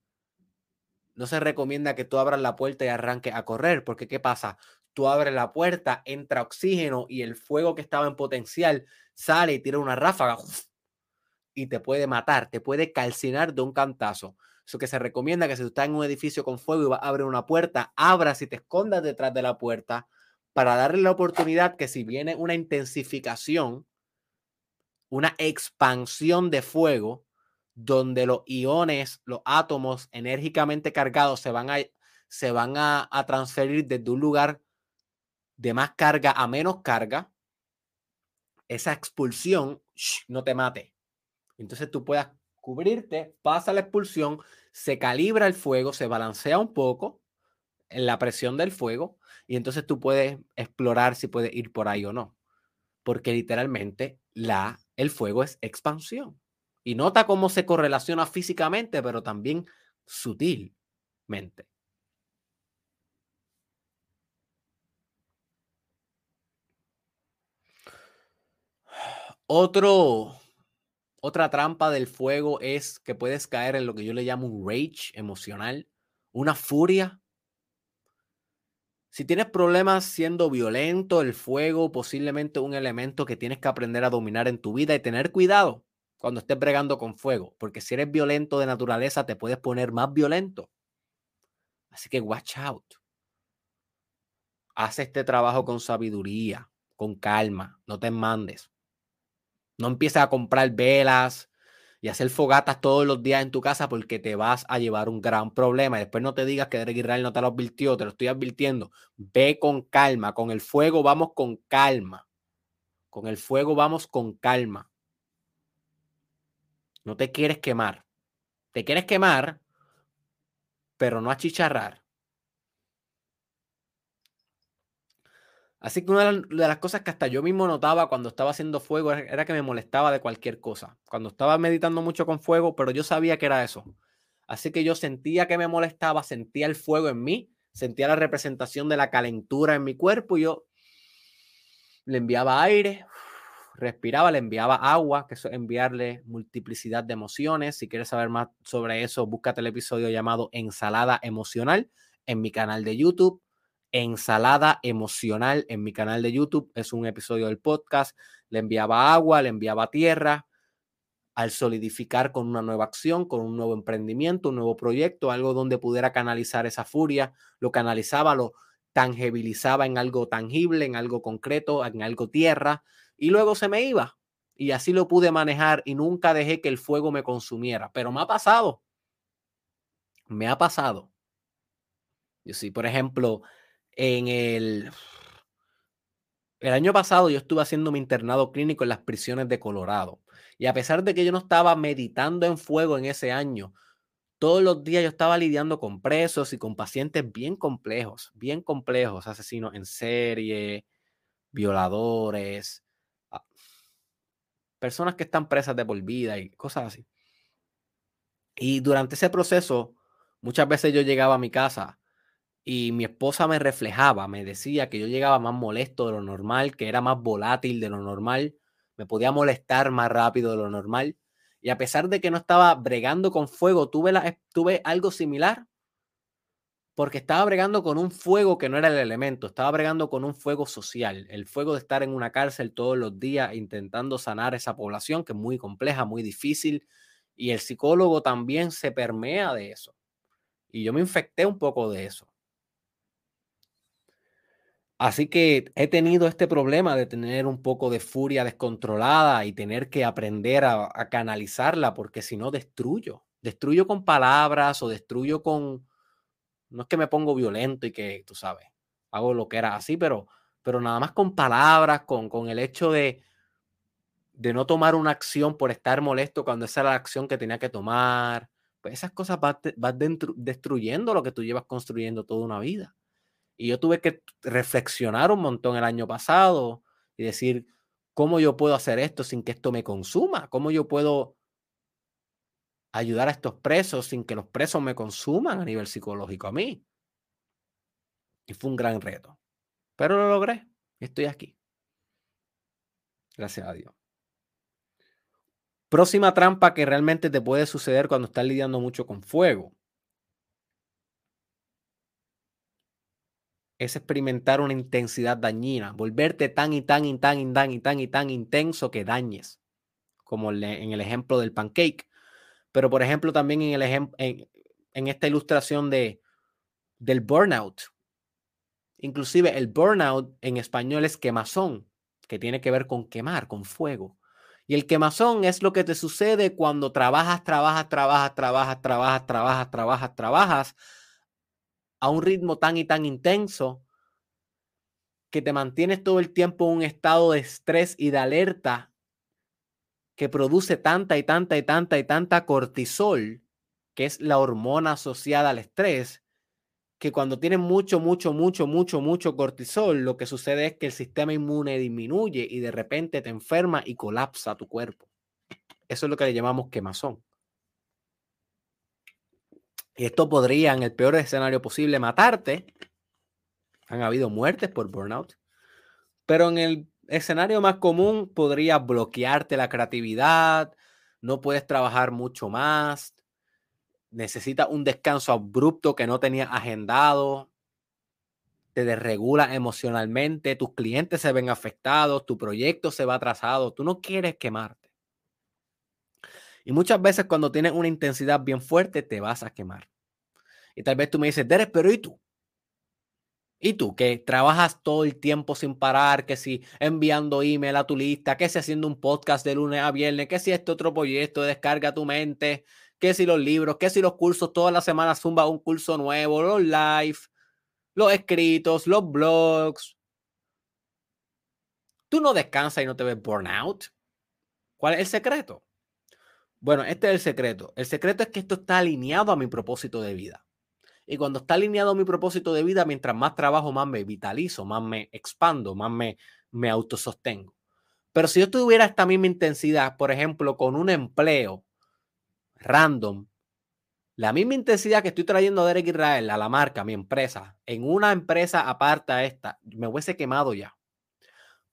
no se recomienda que tú abras la puerta y arranques a correr, porque ¿qué pasa? Tú abres la puerta, entra oxígeno y el fuego que estaba en potencial sale y tira una ráfaga y te puede matar, te puede calcinar de un cantazo. Eso que se recomienda que si tú estás en un edificio con fuego y vas a una puerta, abras y te escondas detrás de la puerta para darle la oportunidad que si viene una intensificación, una expansión de fuego, donde los iones, los átomos enérgicamente cargados se van a, se van a, transferir desde un lugar de más carga a menos carga, esa expulsión no te mate. Entonces tú puedas cubrirte, pasa la expulsión, se calibra el fuego, se balancea un poco en la presión del fuego y entonces tú puedes explorar si puedes ir por ahí o no. Porque literalmente la, el fuego es expansión. Y nota cómo se correlaciona físicamente, pero también sutilmente. Otro, otra trampa del fuego es que puedes caer en lo que yo le llamo un rage emocional, una furia. Si tienes problemas siendo violento, el fuego posiblemente un elemento que tienes que aprender a dominar en tu vida y tener cuidado cuando estés bregando con fuego, porque si eres violento de naturaleza te puedes poner más violento. Así que watch out. Haz este trabajo con sabiduría, con calma, no te mandes. No empieces a comprar velas y hacer fogatas todos los días en tu casa porque te vas a llevar un gran problema. Y después no te digas que Derek Israel no te lo advirtió, te lo estoy advirtiendo. Ve con calma, con el fuego vamos con calma. Con el fuego vamos con calma. No te quieres quemar. Te quieres quemar, pero no achicharrar. Así que una de las cosas que hasta yo mismo notaba cuando estaba haciendo fuego era que me molestaba de cualquier cosa. Cuando estaba meditando mucho con fuego, pero yo sabía que era eso. Así que yo sentía que me molestaba, sentía el fuego en mí, sentía la representación de la calentura en mi cuerpo y yo le enviaba aire, respiraba, le enviaba agua, que es enviarle multiplicidad de emociones. Si quieres saber más sobre eso, búscate el episodio llamado Ensalada Emocional en mi canal de YouTube. Ensalada Emocional en mi canal de YouTube es un episodio del podcast. Le enviaba agua, le enviaba tierra. Al solidificar con una nueva acción, con un nuevo emprendimiento, un nuevo proyecto, algo donde pudiera canalizar esa furia, lo canalizaba, lo tangibilizaba en algo tangible, en algo concreto, en algo tierra, y luego se me iba. Y así lo pude manejar y nunca dejé que el fuego me consumiera. Pero me ha pasado. Me ha pasado. Yo sí, por ejemplo, en el, el año pasado yo estuve haciendo mi internado clínico en las prisiones de Colorado. Y a pesar de que yo no estaba meditando en fuego en ese año, todos los días yo estaba lidiando con presos y con pacientes bien complejos, bien complejos, asesinos en serie, violadores, personas que están presas de por vida y cosas así. Y durante ese proceso, muchas veces yo llegaba a mi casa y mi esposa me reflejaba, me decía que yo llegaba más molesto de lo normal, que era más volátil de lo normal, me podía molestar más rápido de lo normal. Y a pesar de que no estaba bregando con fuego, tuve, la, tuve algo similar porque estaba bregando con un fuego que no era el elemento, estaba bregando con un fuego social, el fuego de estar en una cárcel todos los días intentando sanar esa población que es muy compleja, muy difícil, y el psicólogo también se permea de eso. Y yo me infecté un poco de eso. Así que he tenido este problema de tener un poco de furia descontrolada y tener que aprender a, a canalizarla, porque si no destruyo. Destruyo con palabras o destruyo con, no es que me pongo violento y que, tú sabes, hago lo que era así, pero, pero nada más con palabras, con, con el hecho de, de no tomar una acción por estar molesto cuando esa era la acción que tenía que tomar. Pues esas cosas vas, destruyendo lo que tú llevas construyendo toda una vida. Y yo tuve que reflexionar un montón el año pasado y decir, ¿cómo yo puedo hacer esto sin que esto me consuma? ¿Cómo yo puedo ayudar a estos presos sin que los presos me consuman a nivel psicológico a mí. Y fue un gran reto. Pero lo logré. Estoy aquí. Gracias a Dios. Próxima trampa que realmente te puede suceder cuando estás lidiando mucho con fuego. Es experimentar una intensidad dañina, volverte tan y tan y tan y tan y tan y tan intenso que dañes, como en el ejemplo del pancake. Pero por ejemplo también en, el en, en esta ilustración de, del burnout. Inclusive el burnout en español es quemazón, que tiene que ver con quemar, con fuego. Y el quemazón es lo que te sucede cuando trabajas, trabajas, trabajas, trabajas, trabajas, trabajas, trabajas, trabajas a un ritmo tan y tan intenso que te mantienes todo el tiempo en un estado de estrés y de alerta que produce tanta y tanta y tanta y tanta cortisol, que es la hormona asociada al estrés, que cuando tienes mucho, mucho, mucho, mucho, mucho cortisol, lo que sucede es que el sistema inmune disminuye y de repente te enferma y colapsa tu cuerpo. Eso es lo que le llamamos quemazón. Y esto podría, en el peor escenario posible, matarte. Han habido muertes por burnout. Pero en el escenario más común podría bloquearte la creatividad, no puedes trabajar mucho más, necesitas un descanso abrupto que no tenías agendado, te desregula emocionalmente, tus clientes se ven afectados, tu proyecto se va atrasado, tú no quieres quemarte. Y muchas veces cuando tienes una intensidad bien fuerte, te vas a quemar. Y tal vez tú me dices, pero ¿y tú? ¿Y tú que trabajas todo el tiempo sin parar? Que si enviando email a tu lista, que si haciendo un podcast de lunes a viernes, que si este otro proyecto descarga tu mente, que si los libros, que si los cursos, todas las semanas zumba un curso nuevo, los live, los escritos, los blogs. Tú no descansas y no te ves burnout. ¿Cuál es el secreto? Bueno, este es el secreto. El secreto es que esto está alineado a mi propósito de vida. Y cuando está alineado a mi propósito de vida, mientras más trabajo, más me vitalizo, más me expando, más me, me autosostengo. Pero si yo tuviera esta misma intensidad, por ejemplo, con un empleo random, la misma intensidad que estoy trayendo a Derek Israel, a la marca, a mi empresa, en una empresa aparte a esta, me hubiese quemado ya.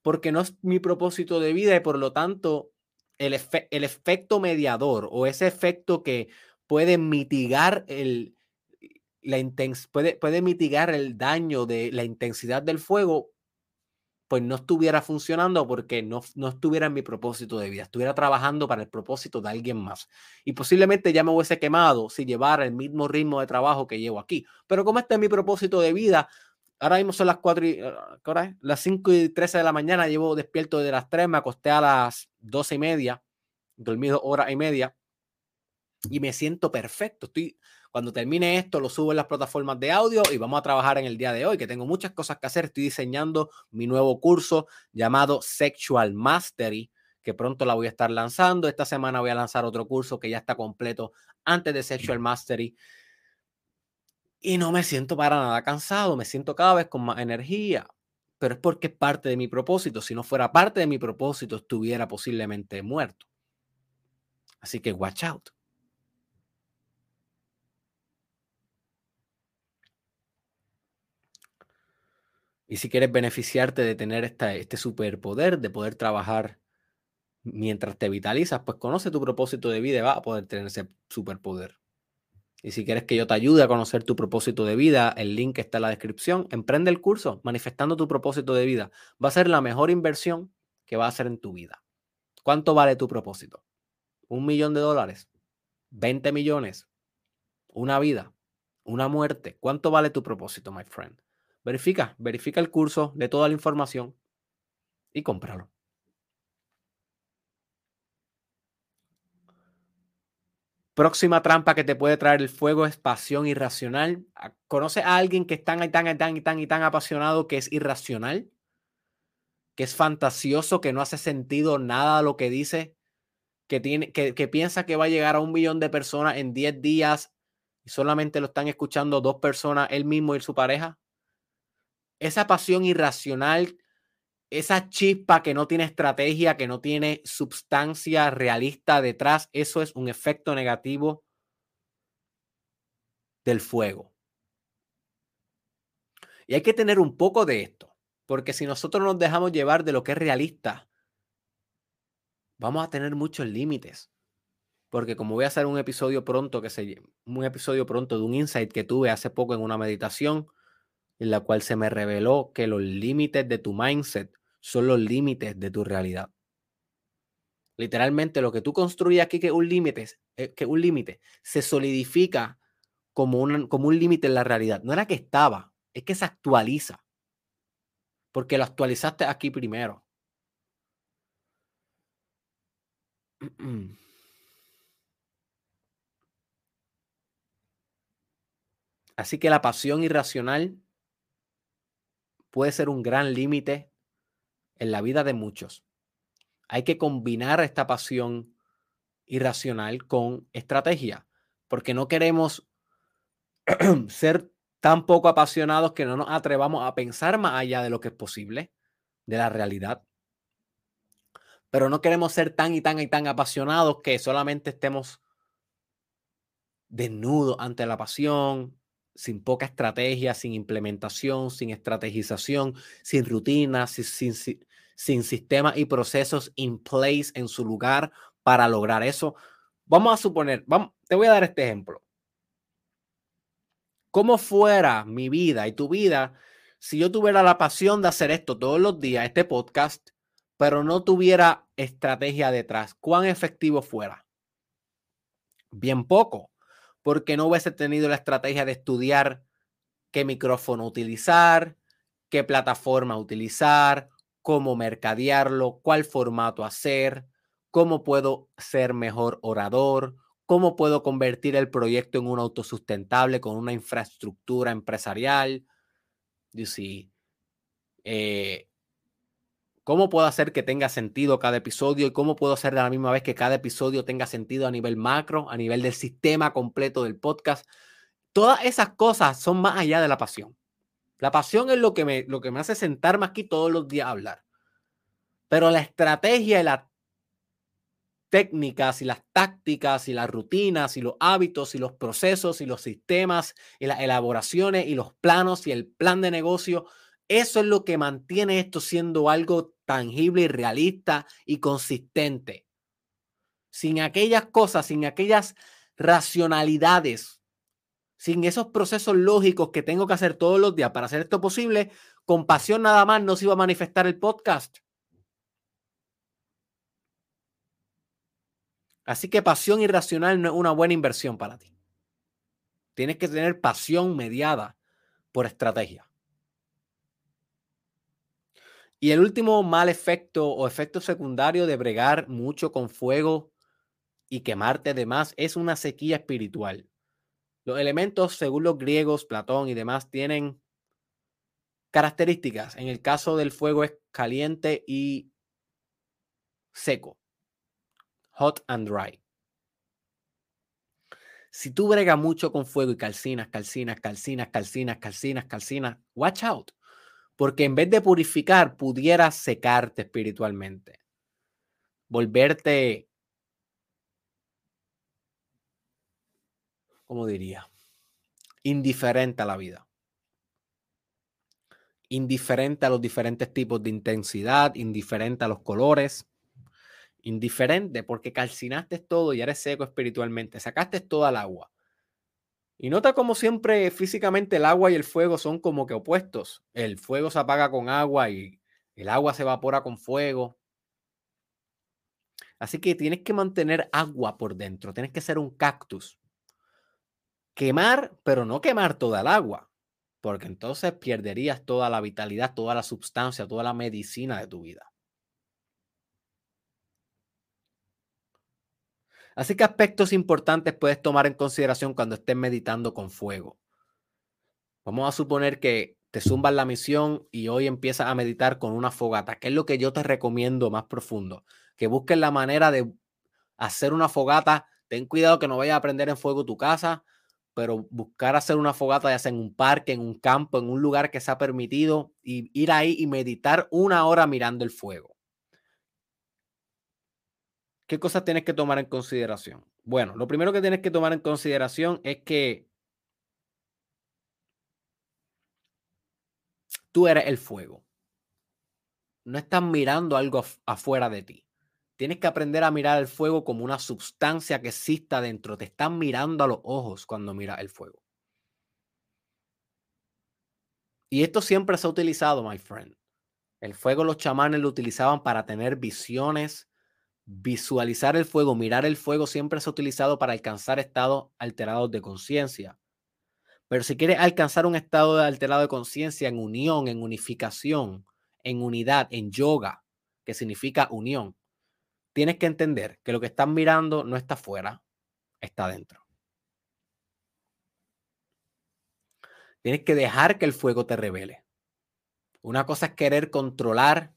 Porque no es mi propósito de vida y por lo tanto el, efecto mediador o ese efecto que puede mitigar el, la puede, puede mitigar el daño de la intensidad del fuego, pues no estuviera funcionando porque no, no estuviera en mi propósito de vida, estuviera trabajando para el propósito de alguien más. Y posiblemente ya me hubiese quemado si llevara el mismo ritmo de trabajo que llevo aquí. Pero como este es mi propósito de vida, ahora mismo son las 4 y, ah, Las 5 y 13 de la mañana, llevo despierto desde las 3, me acosté a las 12 y media, dormido hora y media y me siento perfecto. Estoy, cuando termine esto, lo subo en las plataformas de audio y vamos a trabajar en el día de hoy, que tengo muchas cosas que hacer. Estoy diseñando mi nuevo curso llamado Sexual Mastery, que pronto la voy a estar lanzando. Esta semana voy a lanzar otro curso que ya está completo antes de Sexual Mastery y no me siento para nada cansado, me siento cada vez con más energía, pero es porque es parte de mi propósito. Si no fuera parte de mi propósito, estuviera posiblemente muerto. Así que watch out. Y si quieres beneficiarte de tener este superpoder, de poder trabajar mientras te vitalizas, pues conoce tu propósito de vida y vas a poder tener ese superpoder. Y si quieres que yo te ayude a conocer tu propósito de vida, el link está en la descripción. Emprende el curso manifestando tu propósito de vida. Va a ser la mejor inversión que va a hacer en tu vida. ¿Cuánto vale tu propósito? ¿Un millón de dólares? ¿20 millones? ¿Una vida? ¿Una muerte? ¿Cuánto vale tu propósito, my friend? Verifica, verifica el curso, de toda la información y cómpralo. Próxima trampa que te puede traer el fuego es pasión irracional. Ah, ¿Conoce a alguien que es tan y tan y tan y tan y tan apasionado que es irracional? Que es fantasioso, que no hace sentido nada lo que dice, que, tiene, que, que piensa que va a llegar a un millón de personas en 10 días y solamente lo están escuchando dos personas, él mismo y su pareja. Esa pasión irracional esa chispa que no tiene estrategia, que no tiene sustancia realista detrás, eso es un efecto negativo del fuego. Y hay que tener un poco de esto, porque si nosotros nos dejamos llevar de lo que es realista, vamos a tener muchos límites. Porque como voy a hacer un episodio pronto, que se, un episodio pronto de un insight que tuve hace poco en una meditación, en la cual se me reveló que los límites de tu mindset son los límites de tu realidad. Literalmente lo que tú construyes aquí que un límite, eh, que un límite se solidifica como un, como un límite en la realidad. No era que estaba, es que se actualiza. Porque lo actualizaste aquí primero. Así que la pasión irracional puede ser un gran límite en la vida de muchos. Hay que combinar esta pasión irracional con estrategia, porque no queremos ser tan poco apasionados que no nos atrevamos a pensar más allá de lo que es posible, de la realidad. Pero no queremos ser tan y tan y tan apasionados que solamente estemos desnudos ante la pasión, sin poca estrategia, sin implementación, sin estrategización, sin rutinas, sin, sin, sistemas y procesos in place en su lugar para lograr eso. Vamos a suponer, vamos, te voy a dar este ejemplo. ¿Cómo fuera mi vida y tu vida si yo tuviera la pasión de hacer esto todos los días, este podcast, pero no tuviera estrategia detrás? ¿Cuán efectivo fuera? Bien poco porque no hubiese tenido la estrategia de estudiar qué micrófono utilizar, qué plataforma utilizar, cómo mercadearlo, cuál formato hacer, cómo puedo ser mejor orador, cómo puedo convertir el proyecto en un autosustentable con una infraestructura empresarial. You see, eh, ¿Cómo puedo hacer que tenga sentido cada episodio y cómo puedo hacer de la misma vez que cada episodio tenga sentido a nivel macro, a nivel del sistema completo del podcast? Todas esas cosas son más allá de la pasión. La pasión es lo que me, lo que me hace sentarme aquí todos los días a hablar. Pero la estrategia y las técnicas y las tácticas y las rutinas y los hábitos y los procesos y los sistemas y las elaboraciones y los planos y el plan de negocio eso es lo que mantiene esto siendo algo tangible y realista y consistente. Sin aquellas cosas, sin aquellas racionalidades, sin esos procesos lógicos que tengo que hacer todos los días para hacer esto posible, con pasión nada más no se iba a manifestar el podcast. Así que pasión irracional no es una buena inversión para ti. Tienes que tener pasión mediada por estrategia. Y el último mal efecto o efecto secundario de bregar mucho con fuego y quemarte de más es una sequía espiritual. Los elementos, según los griegos, Platón y demás, tienen características. En el caso del fuego es caliente y seco. Hot and dry. Si tú bregas mucho con fuego y calcinas, calcinas, calcinas, calcinas, calcinas, calcinas, watch out porque en vez de purificar, pudieras secarte espiritualmente, volverte, ¿cómo diría? Indiferente a la vida. Indiferente a los diferentes tipos de intensidad, indiferente a los colores, indiferente porque calcinaste todo y eres seco espiritualmente, sacaste todo al agua. Y nota como siempre físicamente el agua y el fuego son como que opuestos. El fuego se apaga con agua y el agua se evapora con fuego. Así que tienes que mantener agua por dentro, tienes que ser un cactus. Quemar, pero no quemar toda el agua, porque entonces perderías toda la vitalidad, toda la sustancia, toda la medicina de tu vida. Así que aspectos importantes puedes tomar en consideración cuando estés meditando con fuego. Vamos a suponer que te zumbas la misión y hoy empiezas a meditar con una fogata, que es lo que yo te recomiendo más profundo. Que busques la manera de hacer una fogata. Ten cuidado que no vayas a prender en fuego tu casa, pero buscar hacer una fogata ya sea en un parque, en un campo, en un lugar que sea permitido y ir ahí y meditar una hora mirando el fuego. ¿Qué cosas tienes que tomar en consideración? Bueno, lo primero que tienes que tomar en consideración es que tú eres el fuego. No estás mirando algo afuera de ti. Tienes que aprender a mirar el fuego como una sustancia que exista dentro. Te están mirando a los ojos cuando miras el fuego. Y esto siempre se ha utilizado, my friend. El fuego los chamanes lo utilizaban para tener visiones, visualizar el fuego, mirar el fuego siempre se ha utilizado para alcanzar estados alterados de conciencia. Pero si quieres alcanzar un estado alterado de conciencia en unión, en unificación, en unidad, en yoga, que significa unión, tienes que entender que lo que estás mirando no está afuera, está dentro. Tienes que dejar que el fuego te revele. Una cosa es querer controlar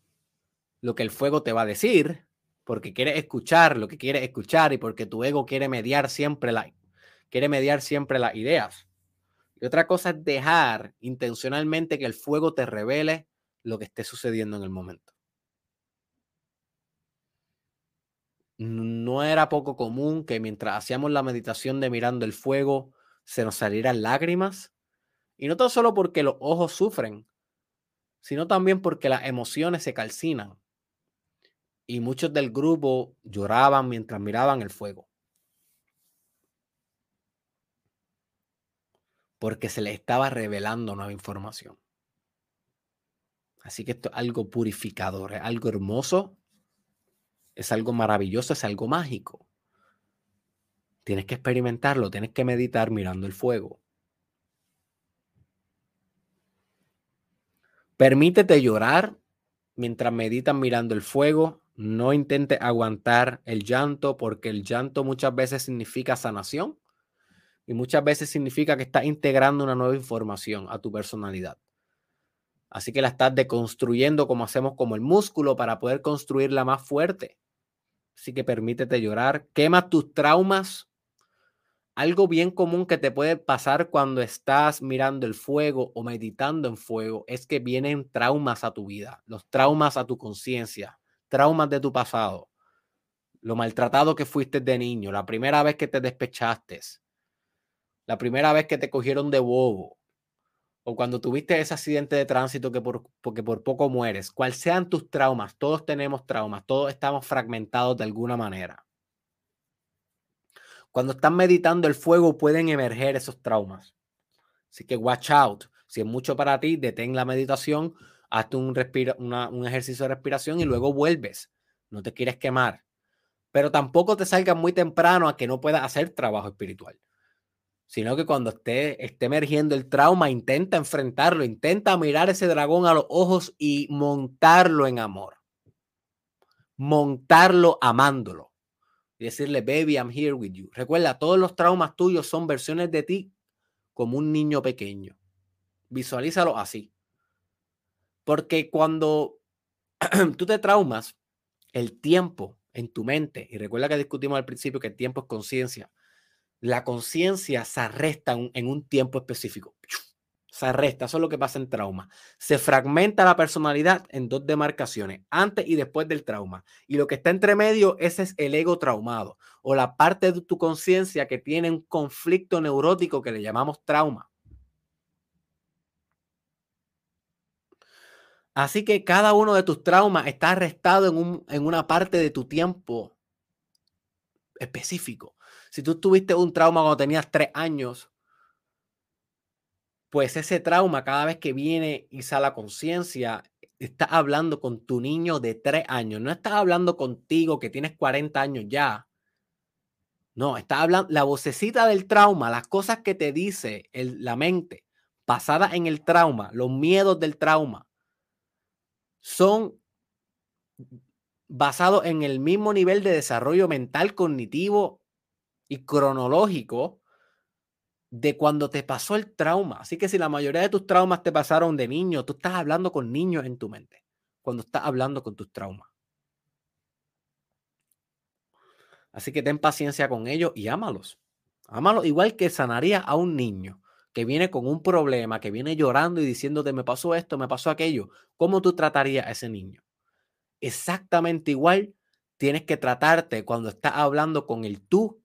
lo que el fuego te va a decir, porque quieres escuchar lo que quieres escuchar y porque tu ego quiere mediar siempre la, quiere mediar siempre las ideas. Y otra cosa es dejar intencionalmente que el fuego te revele lo que esté sucediendo en el momento. No era poco común que mientras hacíamos la meditación de mirando el fuego se nos salieran lágrimas. Y no tan solo porque los ojos sufren, sino también porque las emociones se calcinan y muchos del grupo lloraban mientras miraban el fuego. Porque se les estaba revelando nueva información. Así que esto es algo purificador, es algo hermoso, es algo maravilloso, es algo mágico. Tienes que experimentarlo, tienes que meditar mirando el fuego. Permítete llorar mientras meditas mirando el fuego no intente aguantar el llanto porque el llanto muchas veces significa sanación y muchas veces significa que estás integrando una nueva información a tu personalidad. Así que la estás deconstruyendo como hacemos como el músculo para poder construirla más fuerte. Así que permítete llorar, quema tus traumas. Algo bien común que te puede pasar cuando estás mirando el fuego o meditando en fuego es que vienen traumas a tu vida, los traumas a tu conciencia traumas de tu pasado, lo maltratado que fuiste de niño, la primera vez que te despechaste, la primera vez que te cogieron de bobo, o cuando tuviste ese accidente de tránsito que por, por poco mueres, cual sean tus traumas, todos tenemos traumas, todos estamos fragmentados de alguna manera. Cuando estás meditando el fuego pueden emerger esos traumas. Así que watch out. Si es mucho para ti, detén la meditación, hazte un, un ejercicio de respiración y luego vuelves. No te quieres quemar. Pero tampoco te salgas muy temprano a que no puedas hacer trabajo espiritual. Sino que cuando esté, esté emergiendo el trauma, intenta enfrentarlo, intenta mirar ese dragón a los ojos y montarlo en amor. Montarlo amándolo. Y decirle, baby, I'm here with you. Recuerda, todos los traumas tuyos son versiones de ti como un niño pequeño. Visualízalo así. Porque cuando tú te traumas, el tiempo en tu mente, y recuerda que discutimos al principio que el tiempo es conciencia, la conciencia se arresta en un tiempo específico. Se arresta, eso es lo que pasa en trauma. Se fragmenta la personalidad en dos demarcaciones, antes y después del trauma. Y lo que está entre medio, ese es el ego traumado o la parte de tu conciencia que tiene un conflicto neurótico que le llamamos trauma. Así que cada uno de tus traumas está arrestado en, una parte de tu tiempo específico. Si tú tuviste un trauma cuando tenías tres años, pues ese trauma cada vez que viene y sale a conciencia, estás hablando con tu niño de tres años. No estás hablando contigo que tienes 40 años ya. No, estás hablando, la vocecita del trauma, las cosas que te dice la mente, basadas en el trauma, los miedos del trauma, son basados en el mismo nivel de desarrollo mental, cognitivo y cronológico de cuando te pasó el trauma. Así que si la mayoría de tus traumas te pasaron de niño, tú estás hablando con niños en tu mente, cuando estás hablando con tus traumas. Así que ten paciencia con ellos y ámalos. Ámalos igual que sanaría a un niño que viene con un problema, que viene llorando y diciéndote, me pasó esto, me pasó aquello, ¿cómo tú tratarías a ese niño? Exactamente igual tienes que tratarte cuando estás hablando con el tú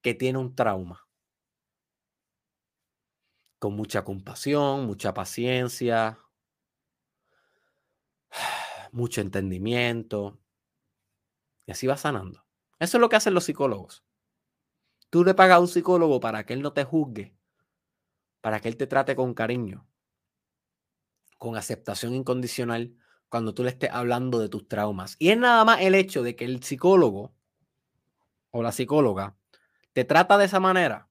que tiene un trauma. Con mucha compasión, mucha paciencia, mucho entendimiento. Y así va sanando. Eso es lo que hacen los psicólogos. Tú le pagas a un psicólogo para que él no te juzgue para que Él te trate con cariño. con aceptación incondicional cuando tú le estés hablando de tus traumas. Y es nada más el hecho de que el psicólogo o la psicóloga te trata de esa manera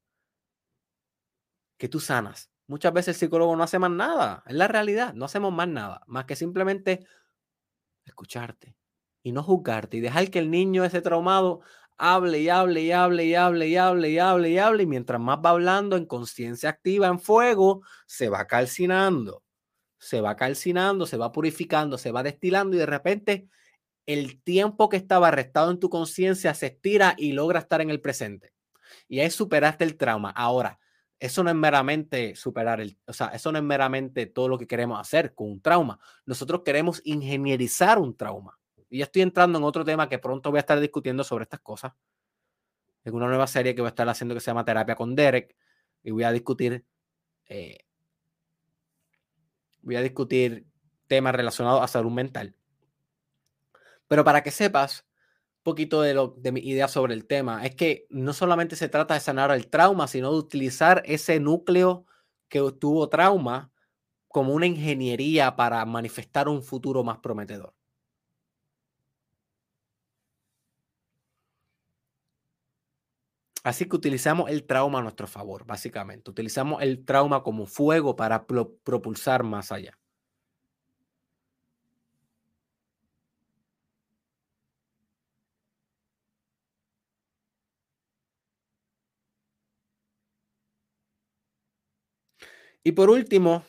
que tú sanas. Muchas veces el psicólogo no hace más nada. Es la realidad. No hacemos más nada. Más que simplemente escucharte y no juzgarte y dejar que el niño ese traumado hable y hable y hable y hable y hable y hable y hable. Y mientras más va hablando en conciencia activa, en fuego, se va calcinando. Se va calcinando, se va purificando, se va destilando y de repente el tiempo que estaba arrestado en tu conciencia se estira y logra estar en el presente. Y ahí superaste el trauma. Ahora, eso no es meramente superar el, o sea, eso no es meramente todo lo que queremos hacer con un trauma. Nosotros queremos ingenierizar un trauma. Y ya estoy entrando en otro tema que pronto voy a estar discutiendo sobre estas cosas. En una nueva serie que voy a estar haciendo que se llama Terapia con Derek. Y voy a discutir, eh, voy a discutir temas relacionados a salud mental. Pero para que sepas, poquito de, lo, de mi idea sobre el tema es que no solamente se trata de sanar el trauma, sino de utilizar ese núcleo que tuvo trauma como una ingeniería para manifestar un futuro más prometedor. Así que utilizamos el trauma a nuestro favor, básicamente. Utilizamos el trauma como fuego para propulsar más allá. Y por último,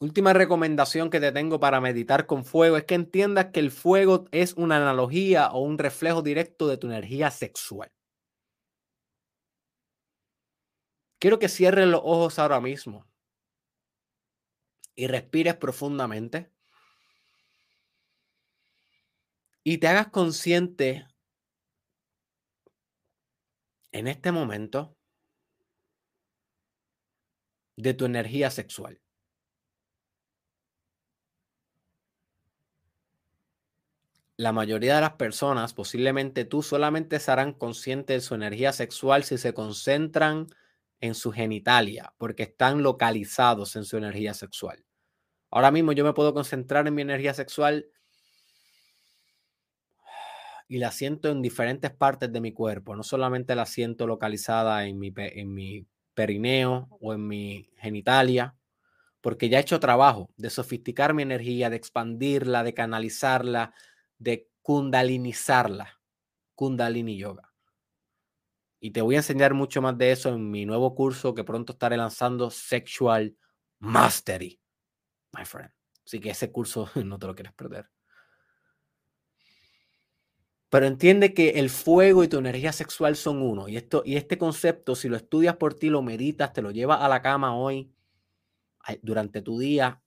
última recomendación que te tengo para meditar con fuego es que entiendas que el fuego es una analogía o un reflejo directo de tu energía sexual. Quiero que cierres los ojos ahora mismo y respires profundamente y te hagas consciente en este momento de tu energía sexual. La mayoría de las personas, posiblemente tú, solamente serán conscientes de su energía sexual si se concentran en su genitalia, porque están localizados en su energía sexual. Ahora mismo yo me puedo concentrar en mi energía sexual y la siento en diferentes partes de mi cuerpo, no solamente la siento localizada en mi, en mi perineo o en mi genitalia, porque ya he hecho trabajo de sofisticar mi energía, de expandirla, de canalizarla, de kundalinizarla, kundalini yoga. Y te voy a enseñar mucho más de eso en mi nuevo curso que pronto estaré lanzando, Sexual Mastery, my friend. Así que ese curso no te lo quieres perder. Pero entiende que el fuego y tu energía sexual son uno. Y, esto, y este concepto, si lo estudias por ti, lo meditas, te lo llevas a la cama hoy, durante tu día,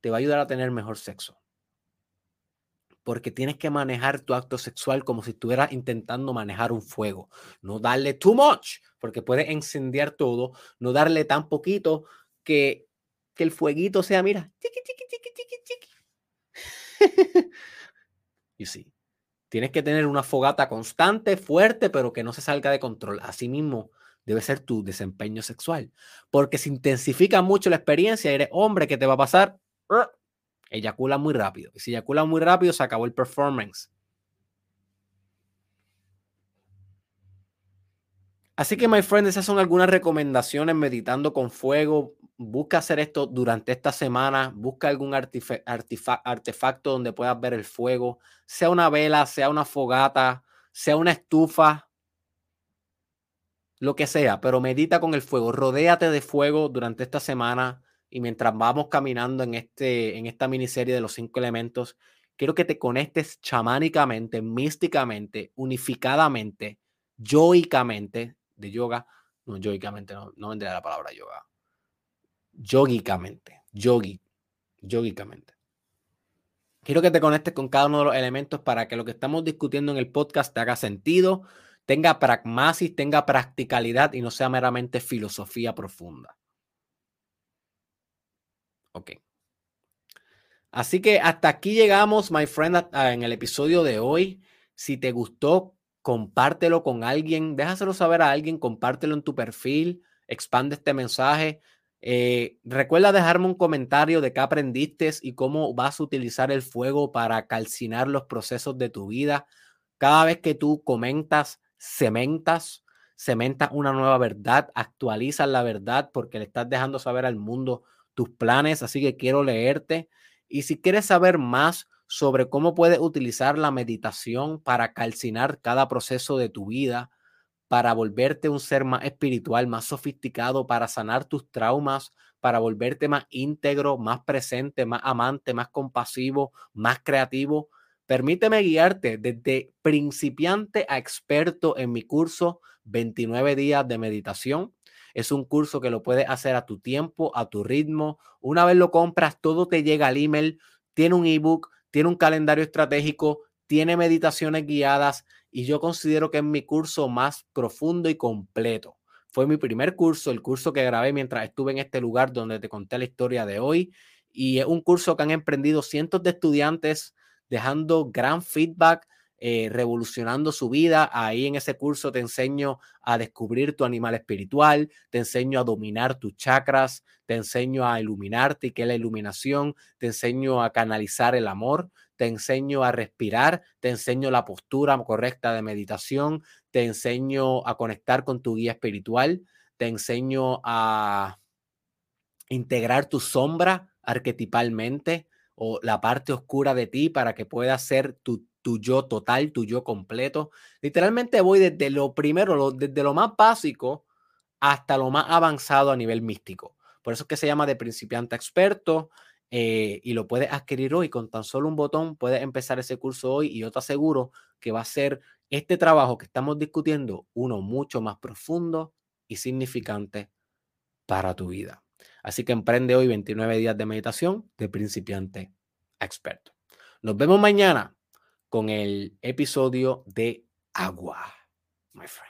te va a ayudar a tener mejor sexo. Porque tienes que manejar tu acto sexual como si estuvieras intentando manejar un fuego. No darle too much, porque puede incendiar todo. No darle tan poquito que, que el fueguito sea, mira, chiqui, chiqui, chiqui, chiqui, chiqui. you see. Tienes que tener una fogata constante, fuerte, pero que no se salga de control. Asimismo, debe ser tu desempeño sexual. Porque si intensifica mucho la experiencia, eres hombre, ¿qué te va a pasar? Eyacula muy rápido. Y si eyacula muy rápido, se acabó el performance. Así que, my friend, esas son algunas recomendaciones meditando con fuego. Busca hacer esto durante esta semana. Busca algún artefacto donde puedas ver el fuego, sea una vela, sea una fogata, sea una estufa, lo que sea, pero medita con el fuego. Rodéate de fuego durante esta semana y mientras vamos caminando en, este, en esta miniserie de los cinco elementos, quiero que te conectes chamánicamente, místicamente, unificadamente, yoicamente de yoga, no, yogicamente, no, no vendría la palabra yoga, yogicamente, yogi, yogicamente. Quiero que te conectes con cada uno de los elementos para que lo que estamos discutiendo en el podcast te haga sentido, tenga pragmasis, tenga practicalidad y no sea meramente filosofía profunda. Ok. Así que hasta aquí llegamos, my friend, en el episodio de hoy. Si te gustó, compártelo con alguien, déjaselo saber a alguien, compártelo en tu perfil, expande este mensaje. Eh, recuerda dejarme un comentario de qué aprendiste y cómo vas a utilizar el fuego para calcinar los procesos de tu vida. Cada vez que tú comentas, cementas, cementas una nueva verdad, actualizas la verdad porque le estás dejando saber al mundo tus planes. Así que quiero leerte. Y si quieres saber más sobre cómo puedes utilizar la meditación para calcinar cada proceso de tu vida, para volverte un ser más espiritual, más sofisticado, para sanar tus traumas, para volverte más íntegro, más presente, más amante, más compasivo, más creativo. Permíteme guiarte desde principiante a experto en mi curso 29 días de meditación. Es un curso que lo puedes hacer a tu tiempo, a tu ritmo. Una vez lo compras, todo te llega al email. Tiene un ebook, tiene un calendario estratégico, tiene meditaciones guiadas y yo considero que es mi curso más profundo y completo. Fue mi primer curso, el curso que grabé mientras estuve en este lugar donde te conté la historia de hoy. Y es un curso que han emprendido cientos de estudiantes dejando gran feedback, eh, revolucionando su vida. Ahí en ese curso te enseño a descubrir tu animal espiritual, te enseño a dominar tus chakras, te enseño a iluminarte y es la iluminación, te enseño a canalizar el amor, te enseño a respirar, te enseño la postura correcta de meditación, te enseño a conectar con tu guía espiritual, te enseño a integrar tu sombra arquetipalmente o la parte oscura de ti para que puedas ser tu, tu yo total, tu yo completo. Literalmente voy desde lo primero, desde lo más básico hasta lo más avanzado a nivel místico. Por eso es que se llama de principiante experto. Eh, y lo puedes adquirir hoy con tan solo un botón. Puedes empezar ese curso hoy y yo te aseguro que va a ser este trabajo que estamos discutiendo uno mucho más profundo y significante para tu vida. Así que emprende hoy 29 días de meditación de principiante experto. Nos vemos mañana con el episodio de agua, my friend.